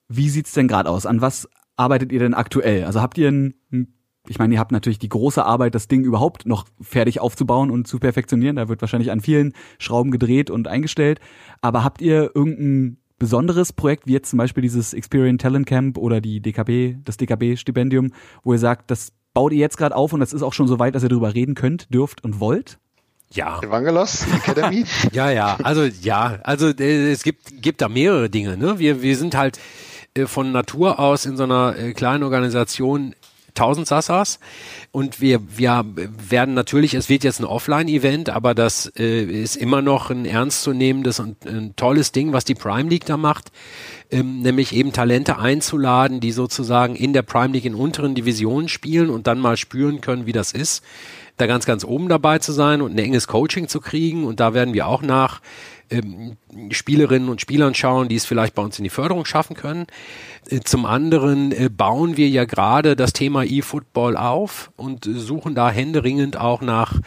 wie sieht's denn gerade aus? An was arbeitet ihr denn aktuell? Also habt ihr ein, ein ich meine, ihr habt natürlich die große Arbeit, das Ding überhaupt noch fertig aufzubauen und zu perfektionieren. Da wird wahrscheinlich an vielen Schrauben gedreht und eingestellt. Aber habt ihr irgendein besonderes Projekt, wie jetzt zum Beispiel dieses Experience Talent Camp oder die DKB, das DKB-Stipendium, wo ihr sagt, das baut ihr jetzt gerade auf und das ist auch schon so weit, dass ihr darüber reden könnt, dürft und wollt? Ja. Evangelos Academy? ja, ja, also ja, also äh, es gibt, gibt da mehrere Dinge. Ne? Wir, wir sind halt äh, von Natur aus in so einer äh, kleinen Organisation 1000 Sassas. Und wir, wir werden natürlich, es wird jetzt ein Offline-Event, aber das äh, ist immer noch ein ernstzunehmendes und ein tolles Ding, was die Prime League da macht, ähm, nämlich eben Talente einzuladen, die sozusagen in der Prime League in unteren Divisionen spielen und dann mal spüren können, wie das ist, da ganz, ganz oben dabei zu sein und ein enges Coaching zu kriegen. Und da werden wir auch nach ähm, Spielerinnen und Spielern schauen, die es vielleicht bei uns in die Förderung schaffen können. Äh, zum anderen äh, bauen wir ja gerade das Thema E-Football auf und suchen da händeringend auch nach,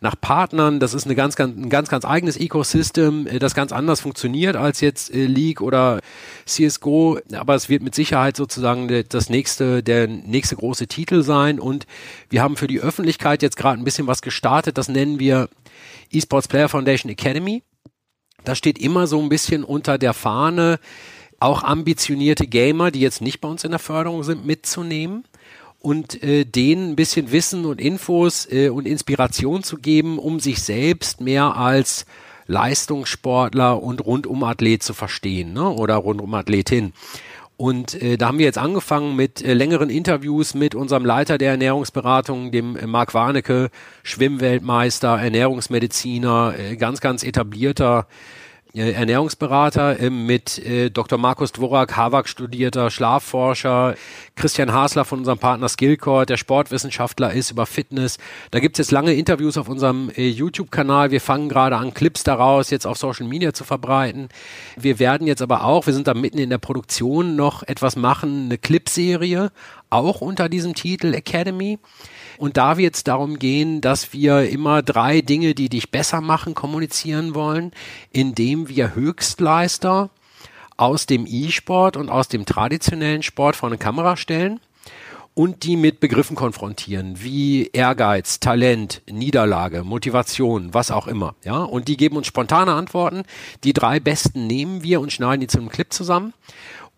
nach Partnern. Das ist eine ganz, ganz, ein ganz, ganz eigenes Ecosystem, äh, das ganz anders funktioniert als jetzt League oder CSGO. Aber es wird mit Sicherheit sozusagen das nächste, der nächste große Titel sein. Und wir haben für die Öffentlichkeit jetzt gerade ein bisschen was gestartet. Das nennen wir eSports Player Foundation Academy. Das steht immer so ein bisschen unter der Fahne, auch ambitionierte Gamer, die jetzt nicht bei uns in der Förderung sind, mitzunehmen und äh, denen ein bisschen Wissen und Infos äh, und Inspiration zu geben, um sich selbst mehr als Leistungssportler und Rundumathlet zu verstehen ne? oder Rundumathletin. Und äh, da haben wir jetzt angefangen mit äh, längeren Interviews mit unserem Leiter der Ernährungsberatung, dem äh, Marc Warnecke, Schwimmweltmeister, Ernährungsmediziner, äh, ganz, ganz etablierter Ernährungsberater äh, mit äh, Dr. Markus Dvorak, Harvard-studierter Schlafforscher, Christian Hasler von unserem Partner Skillcore, der Sportwissenschaftler ist über Fitness. Da gibt's jetzt lange Interviews auf unserem äh, YouTube-Kanal. Wir fangen gerade an, Clips daraus jetzt auf Social Media zu verbreiten. Wir werden jetzt aber auch, wir sind da mitten in der Produktion, noch etwas machen, eine Clipserie, auch unter diesem Titel Academy. Und da wird es darum gehen, dass wir immer drei Dinge, die dich besser machen, kommunizieren wollen, indem wir Höchstleister aus dem E-Sport und aus dem traditionellen Sport vor eine Kamera stellen und die mit Begriffen konfrontieren, wie Ehrgeiz, Talent, Niederlage, Motivation, was auch immer. Ja, und die geben uns spontane Antworten. Die drei besten nehmen wir und schneiden die zu einem Clip zusammen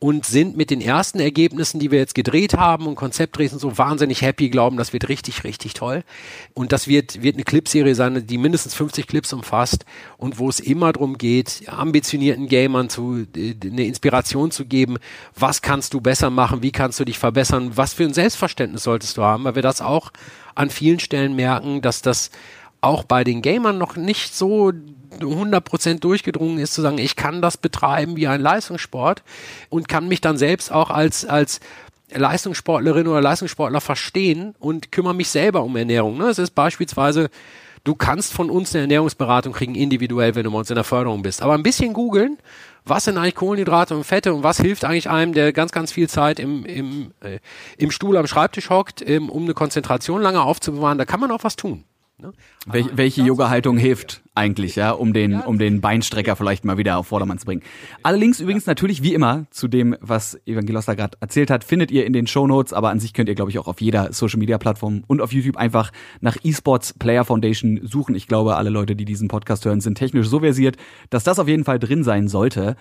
und sind mit den ersten Ergebnissen, die wir jetzt gedreht haben und Konzeptdrehs und so wahnsinnig happy, glauben, das wird richtig, richtig toll. Und das wird, wird eine Clipserie sein, die mindestens 50 Clips umfasst und wo es immer darum geht, ambitionierten Gamern zu, eine Inspiration zu geben. Was kannst du besser machen? Wie kannst du dich verbessern? Was für ein Selbstverständnis solltest du haben? Weil wir das auch an vielen Stellen merken, dass das auch bei den Gamern noch nicht so 100% durchgedrungen ist, zu sagen, ich kann das betreiben wie ein Leistungssport und kann mich dann selbst auch als, als Leistungssportlerin oder Leistungssportler verstehen und kümmere mich selber um Ernährung. Ne? Es ist beispielsweise, du kannst von uns eine Ernährungsberatung kriegen, individuell, wenn du bei uns in der Förderung bist. Aber ein bisschen googeln, was sind eigentlich Kohlenhydrate und Fette und was hilft eigentlich einem, der ganz, ganz viel Zeit im, im, äh, im Stuhl am Schreibtisch hockt, ähm, um eine Konzentration lange aufzubewahren, da kann man auch was tun. Ne? Wel welche Yoga-Haltung hilft eigentlich, ja, um den, um den Beinstrecker vielleicht mal wieder auf Vordermann zu bringen. Alle Links übrigens natürlich wie immer zu dem, was Evangelos da gerade erzählt hat, findet ihr in den Show Notes, aber an sich könnt ihr, glaube ich, auch auf jeder Social-Media-Plattform und auf YouTube einfach nach Esports Player Foundation suchen. Ich glaube, alle Leute, die diesen Podcast hören, sind technisch so versiert, dass das auf jeden Fall drin sein sollte.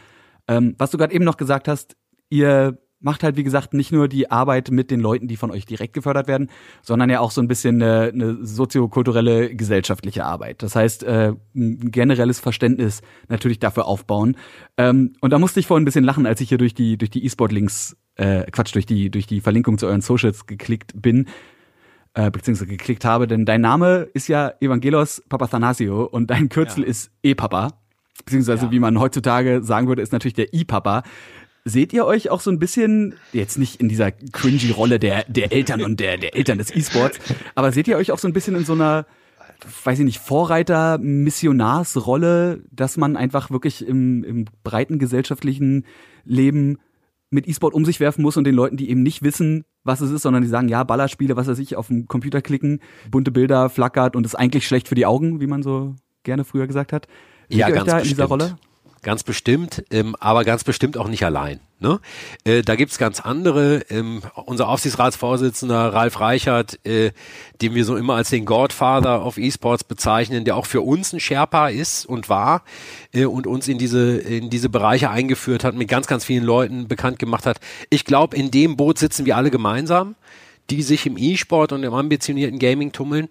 Ähm, was du gerade eben noch gesagt hast, ihr macht halt, wie gesagt, nicht nur die Arbeit mit den Leuten, die von euch direkt gefördert werden, sondern ja auch so ein bisschen eine, eine soziokulturelle, gesellschaftliche Arbeit. Das heißt, äh, ein generelles Verständnis natürlich dafür aufbauen. Ähm, und da musste ich vorhin ein bisschen lachen, als ich hier durch die, durch die E-Sport-Links, äh, Quatsch, durch die, durch die Verlinkung zu euren Socials geklickt bin äh, beziehungsweise geklickt habe, denn dein Name ist ja Evangelos Papathanasio und dein Kürzel ja. ist E-Papa. Beziehungsweise, ja. wie man heutzutage sagen würde, ist natürlich der I-Papa. Seht ihr euch auch so ein bisschen, jetzt nicht in dieser cringy Rolle der, der Eltern und der, der Eltern des E-Sports, aber seht ihr euch auch so ein bisschen in so einer, weiß ich nicht, Vorreiter, Missionarsrolle, dass man einfach wirklich im, im breiten gesellschaftlichen Leben mit E-Sport um sich werfen muss und den Leuten, die eben nicht wissen, was es ist, sondern die sagen, ja, Ballerspiele, was weiß ich, auf dem Computer klicken, bunte Bilder, flackert und ist eigentlich schlecht für die Augen, wie man so gerne früher gesagt hat. Seht ja, ihr euch da bestimmt. in dieser Rolle? Ganz bestimmt, ähm, aber ganz bestimmt auch nicht allein. Ne? Äh, da gibt's ganz andere. Ähm, unser Aufsichtsratsvorsitzender Ralf Reichert, äh, den wir so immer als den Godfather of Esports bezeichnen, der auch für uns ein Sherpa ist und war äh, und uns in diese in diese Bereiche eingeführt hat, mit ganz ganz vielen Leuten bekannt gemacht hat. Ich glaube, in dem Boot sitzen wir alle gemeinsam die sich im E-Sport und im ambitionierten Gaming tummeln.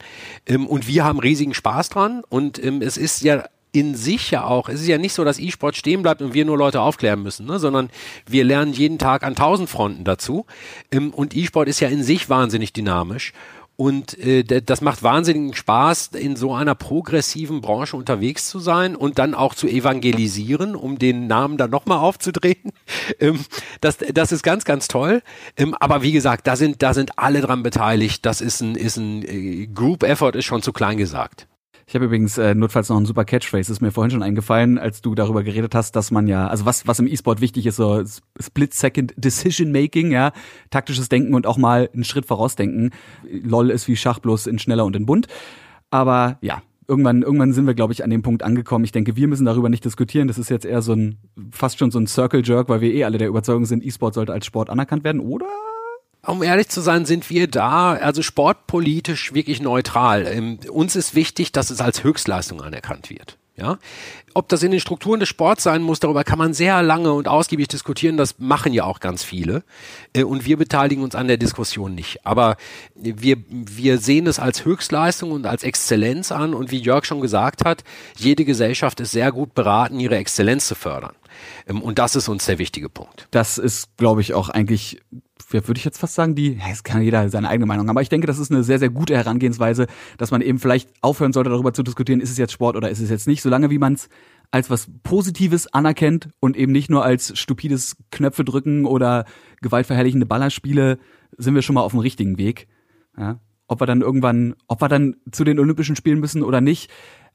Ähm, und wir haben riesigen Spaß dran. Und ähm, es ist ja in sich ja auch, es ist ja nicht so, dass E-Sport stehen bleibt und wir nur Leute aufklären müssen, ne? sondern wir lernen jeden Tag an tausend Fronten dazu. Ähm, und E-Sport ist ja in sich wahnsinnig dynamisch. Und äh, das macht wahnsinnigen Spaß, in so einer progressiven Branche unterwegs zu sein und dann auch zu evangelisieren, um den Namen dann nochmal aufzudrehen. Ähm, das, das ist ganz, ganz toll. Ähm, aber wie gesagt, da sind, da sind alle dran beteiligt. Das ist ein, ist ein äh, Group Effort, ist schon zu klein gesagt. Ich habe übrigens äh, notfalls noch einen super Catchphrase, ist mir vorhin schon eingefallen, als du darüber geredet hast, dass man ja, also was, was im E-Sport wichtig ist, so Split-Second Decision-Making, ja, taktisches Denken und auch mal einen Schritt vorausdenken. LOL ist wie Schach, bloß in schneller und in bunt. Aber ja, irgendwann, irgendwann sind wir, glaube ich, an dem Punkt angekommen. Ich denke, wir müssen darüber nicht diskutieren. Das ist jetzt eher so ein, fast schon so ein Circle-Jerk, weil wir eh alle der Überzeugung sind, E-Sport sollte als Sport anerkannt werden, oder? Um ehrlich zu sein, sind wir da, also sportpolitisch wirklich neutral. Ähm, uns ist wichtig, dass es als Höchstleistung anerkannt wird. Ja, ob das in den Strukturen des Sports sein muss, darüber kann man sehr lange und ausgiebig diskutieren. Das machen ja auch ganz viele. Äh, und wir beteiligen uns an der Diskussion nicht. Aber wir, wir sehen es als Höchstleistung und als Exzellenz an. Und wie Jörg schon gesagt hat, jede Gesellschaft ist sehr gut beraten, ihre Exzellenz zu fördern. Ähm, und das ist uns der wichtige Punkt. Das ist, glaube ich, auch eigentlich würde ich jetzt fast sagen, die, es kann jeder seine eigene Meinung aber ich denke, das ist eine sehr, sehr gute Herangehensweise, dass man eben vielleicht aufhören sollte, darüber zu diskutieren, ist es jetzt Sport oder ist es jetzt nicht, solange wie man es als was Positives anerkennt und eben nicht nur als stupides Knöpfe drücken oder gewaltverherrlichende Ballerspiele, sind wir schon mal auf dem richtigen Weg. Ja? Ob wir dann irgendwann, ob wir dann zu den Olympischen Spielen müssen oder nicht,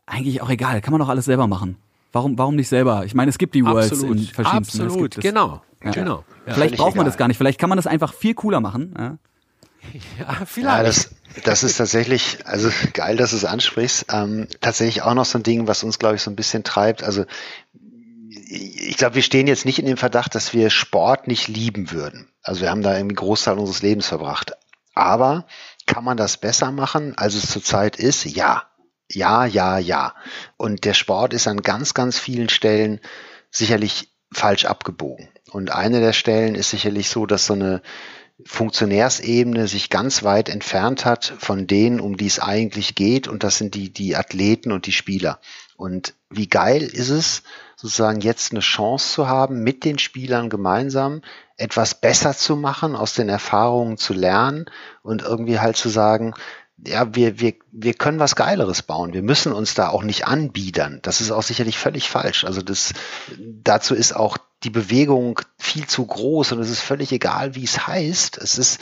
eigentlich auch egal, kann man doch alles selber machen. Warum, warum nicht selber? Ich meine, es gibt die Worlds Absolut. in verschiedensten. Absolut, genau. Ja. genau. Ja. Vielleicht braucht man das gar nicht. Vielleicht kann man das einfach viel cooler machen. Ja, ja vielleicht. Ja, das, das ist tatsächlich, also geil, dass du es ansprichst. Ähm, tatsächlich auch noch so ein Ding, was uns, glaube ich, so ein bisschen treibt. Also ich glaube, wir stehen jetzt nicht in dem Verdacht, dass wir Sport nicht lieben würden. Also wir haben da irgendwie einen Großteil unseres Lebens verbracht. Aber kann man das besser machen, als es zurzeit ist? Ja. Ja, ja, ja. Und der Sport ist an ganz, ganz vielen Stellen sicherlich falsch abgebogen. Und eine der Stellen ist sicherlich so, dass so eine Funktionärsebene sich ganz weit entfernt hat von denen, um die es eigentlich geht. Und das sind die, die Athleten und die Spieler. Und wie geil ist es, sozusagen jetzt eine Chance zu haben, mit den Spielern gemeinsam etwas besser zu machen, aus den Erfahrungen zu lernen und irgendwie halt zu sagen, ja, wir, wir, wir können was Geileres bauen. Wir müssen uns da auch nicht anbiedern. Das ist auch sicherlich völlig falsch. Also das, dazu ist auch die Bewegung viel zu groß und es ist völlig egal, wie es heißt. Es ist,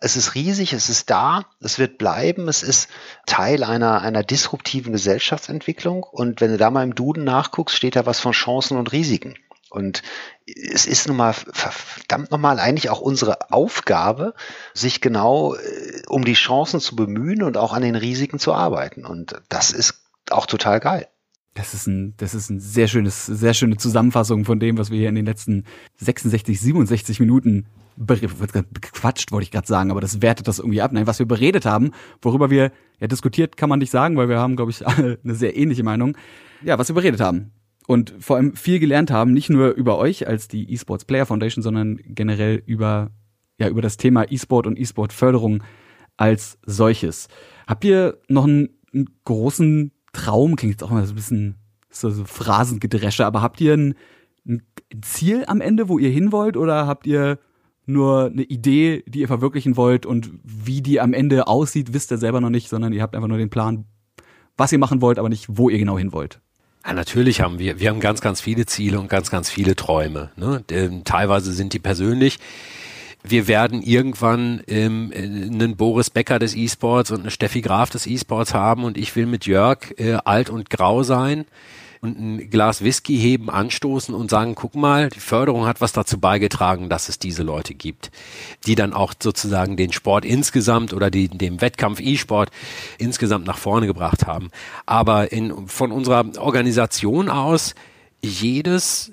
es ist riesig, es ist da, es wird bleiben, es ist Teil einer, einer disruptiven Gesellschaftsentwicklung. Und wenn du da mal im Duden nachguckst, steht da was von Chancen und Risiken. Und es ist nun mal verdammt nochmal eigentlich auch unsere Aufgabe, sich genau äh, um die Chancen zu bemühen und auch an den Risiken zu arbeiten. Und das ist auch total geil. Das ist ein, das ist ein sehr schönes, sehr schöne Zusammenfassung von dem, was wir hier in den letzten 66, 67 Minuten gequatscht, wollte ich gerade sagen, aber das wertet das irgendwie ab. Nein, was wir beredet haben, worüber wir ja diskutiert, kann man nicht sagen, weil wir haben, glaube ich, alle eine sehr ähnliche Meinung. Ja, was wir beredet haben und vor allem viel gelernt haben, nicht nur über euch als die eSports Player Foundation, sondern generell über, ja, über das Thema eSport und eSport-Förderung als solches. Habt ihr noch einen, einen, großen Traum? Klingt jetzt auch mal so ein bisschen so, so Phrasengedresche, aber habt ihr ein, ein Ziel am Ende, wo ihr hin wollt, oder habt ihr nur eine Idee, die ihr verwirklichen wollt und wie die am Ende aussieht, wisst ihr selber noch nicht, sondern ihr habt einfach nur den Plan, was ihr machen wollt, aber nicht, wo ihr genau hin wollt. Ja, natürlich haben wir, wir haben ganz, ganz viele Ziele und ganz, ganz viele Träume. Ne? Teilweise sind die persönlich. Wir werden irgendwann ähm, einen Boris Becker des E-Sports und eine Steffi Graf des E-Sports haben und ich will mit Jörg äh, alt und grau sein und ein Glas Whisky heben, anstoßen und sagen, guck mal, die Förderung hat was dazu beigetragen, dass es diese Leute gibt, die dann auch sozusagen den Sport insgesamt oder die, dem Wettkampf E-Sport insgesamt nach vorne gebracht haben. Aber in, von unserer Organisation aus, jedes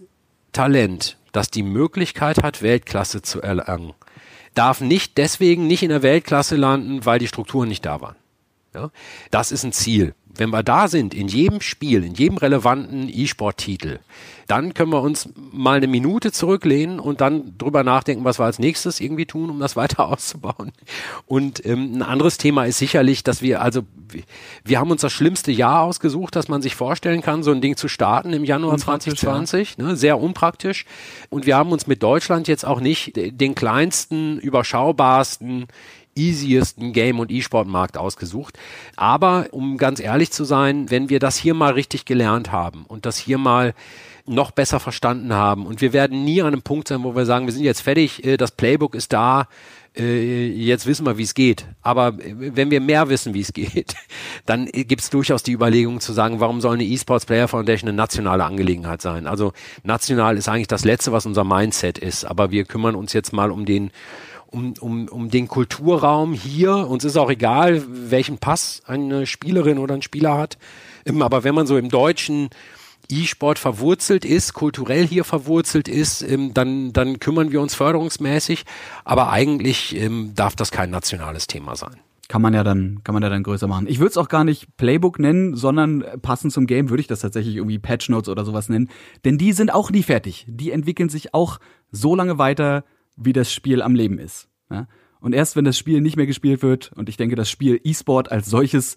Talent, das die Möglichkeit hat, Weltklasse zu erlangen, darf nicht deswegen nicht in der Weltklasse landen, weil die Strukturen nicht da waren. Ja? Das ist ein Ziel wenn wir da sind, in jedem Spiel, in jedem relevanten E-Sport-Titel, dann können wir uns mal eine Minute zurücklehnen und dann drüber nachdenken, was wir als nächstes irgendwie tun, um das weiter auszubauen. Und ähm, ein anderes Thema ist sicherlich, dass wir, also wir haben uns das schlimmste Jahr ausgesucht, dass man sich vorstellen kann, so ein Ding zu starten im Januar 2020. Ja. Ne, sehr unpraktisch. Und wir haben uns mit Deutschland jetzt auch nicht den kleinsten, überschaubarsten easiesten Game- und E-Sport-Markt ausgesucht. Aber um ganz ehrlich zu sein, wenn wir das hier mal richtig gelernt haben und das hier mal noch besser verstanden haben und wir werden nie an einem Punkt sein, wo wir sagen, wir sind jetzt fertig, äh, das Playbook ist da, äh, jetzt wissen wir, wie es geht. Aber äh, wenn wir mehr wissen, wie es geht, dann gibt es durchaus die Überlegung zu sagen, warum soll eine E-Sports Player Foundation eine nationale Angelegenheit sein? Also national ist eigentlich das Letzte, was unser Mindset ist. Aber wir kümmern uns jetzt mal um den um, um, um den Kulturraum hier. Uns ist auch egal, welchen Pass eine Spielerin oder ein Spieler hat. Ähm, aber wenn man so im deutschen E-Sport verwurzelt ist, kulturell hier verwurzelt ist, ähm, dann, dann kümmern wir uns förderungsmäßig. Aber eigentlich ähm, darf das kein nationales Thema sein. Kann man ja dann, kann man ja dann größer machen. Ich würde es auch gar nicht Playbook nennen, sondern passend zum Game würde ich das tatsächlich irgendwie Patch Notes oder sowas nennen. Denn die sind auch nie fertig. Die entwickeln sich auch so lange weiter, wie das Spiel am Leben ist. Ja? Und erst wenn das Spiel nicht mehr gespielt wird, und ich denke, das Spiel E-Sport als solches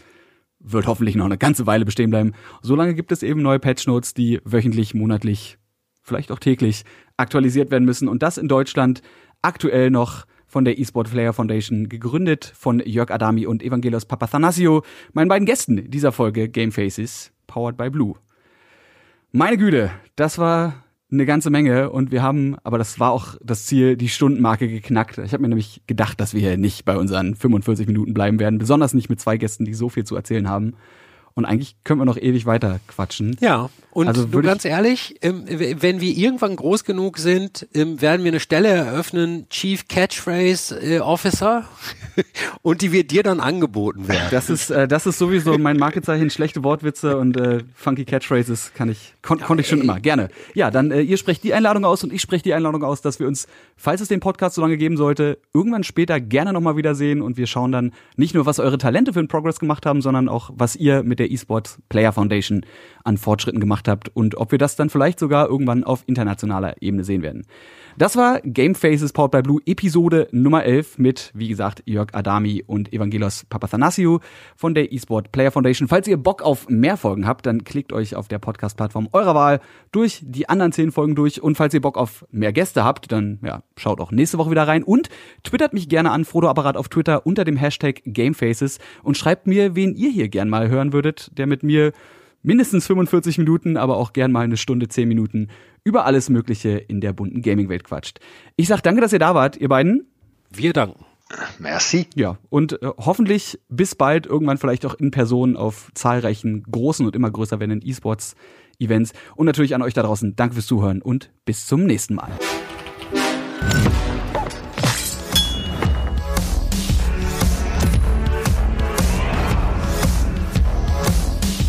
wird hoffentlich noch eine ganze Weile bestehen bleiben, solange gibt es eben neue Patch Notes, die wöchentlich, monatlich, vielleicht auch täglich aktualisiert werden müssen. Und das in Deutschland aktuell noch von der eSport Player Foundation, gegründet von Jörg Adami und Evangelos Papathanasio, meinen beiden Gästen dieser Folge Game Faces, powered by Blue. Meine Güte, das war eine ganze Menge und wir haben, aber das war auch das Ziel, die Stundenmarke geknackt. Ich habe mir nämlich gedacht, dass wir hier nicht bei unseren 45 Minuten bleiben werden, besonders nicht mit zwei Gästen, die so viel zu erzählen haben. Und eigentlich können wir noch ewig weiter quatschen. Ja, und also du ganz ehrlich, ähm, wenn wir irgendwann groß genug sind, ähm, werden wir eine Stelle eröffnen, Chief Catchphrase äh, Officer, und die wird dir dann angeboten werden. Das ist, äh, das ist sowieso mein Markezeichen, schlechte Wortwitze und äh, funky Catchphrases kann ich, kon konnte ich schon immer, gerne. Ja, dann ihr sprecht die Einladung aus und ich spreche die Einladung aus, dass wir uns, falls es den Podcast so lange geben sollte, irgendwann später gerne nochmal wiedersehen und wir schauen dann nicht nur, was eure Talente für den Progress gemacht haben, sondern auch, was ihr mit der der eSports Player Foundation an Fortschritten gemacht habt und ob wir das dann vielleicht sogar irgendwann auf internationaler Ebene sehen werden. Das war Game Faces Powered by Blue Episode Nummer 11 mit, wie gesagt, Jörg Adami und Evangelos Papathanasiou von der eSport Player Foundation. Falls ihr Bock auf mehr Folgen habt, dann klickt euch auf der Podcast-Plattform eurer Wahl durch die anderen zehn Folgen durch. Und falls ihr Bock auf mehr Gäste habt, dann ja, schaut auch nächste Woche wieder rein und twittert mich gerne an Frodo Apparat auf Twitter unter dem Hashtag Gamefaces und schreibt mir, wen ihr hier gern mal hören würdet, der mit mir mindestens 45 Minuten, aber auch gern mal eine Stunde, 10 Minuten über alles Mögliche in der bunten Gaming-Welt quatscht. Ich sag danke, dass ihr da wart, ihr beiden. Wir danken. Merci. Ja, und äh, hoffentlich bis bald, irgendwann vielleicht auch in Person auf zahlreichen großen und immer größer werdenden E-Sports-Events. Und natürlich an euch da draußen, danke fürs Zuhören und bis zum nächsten Mal.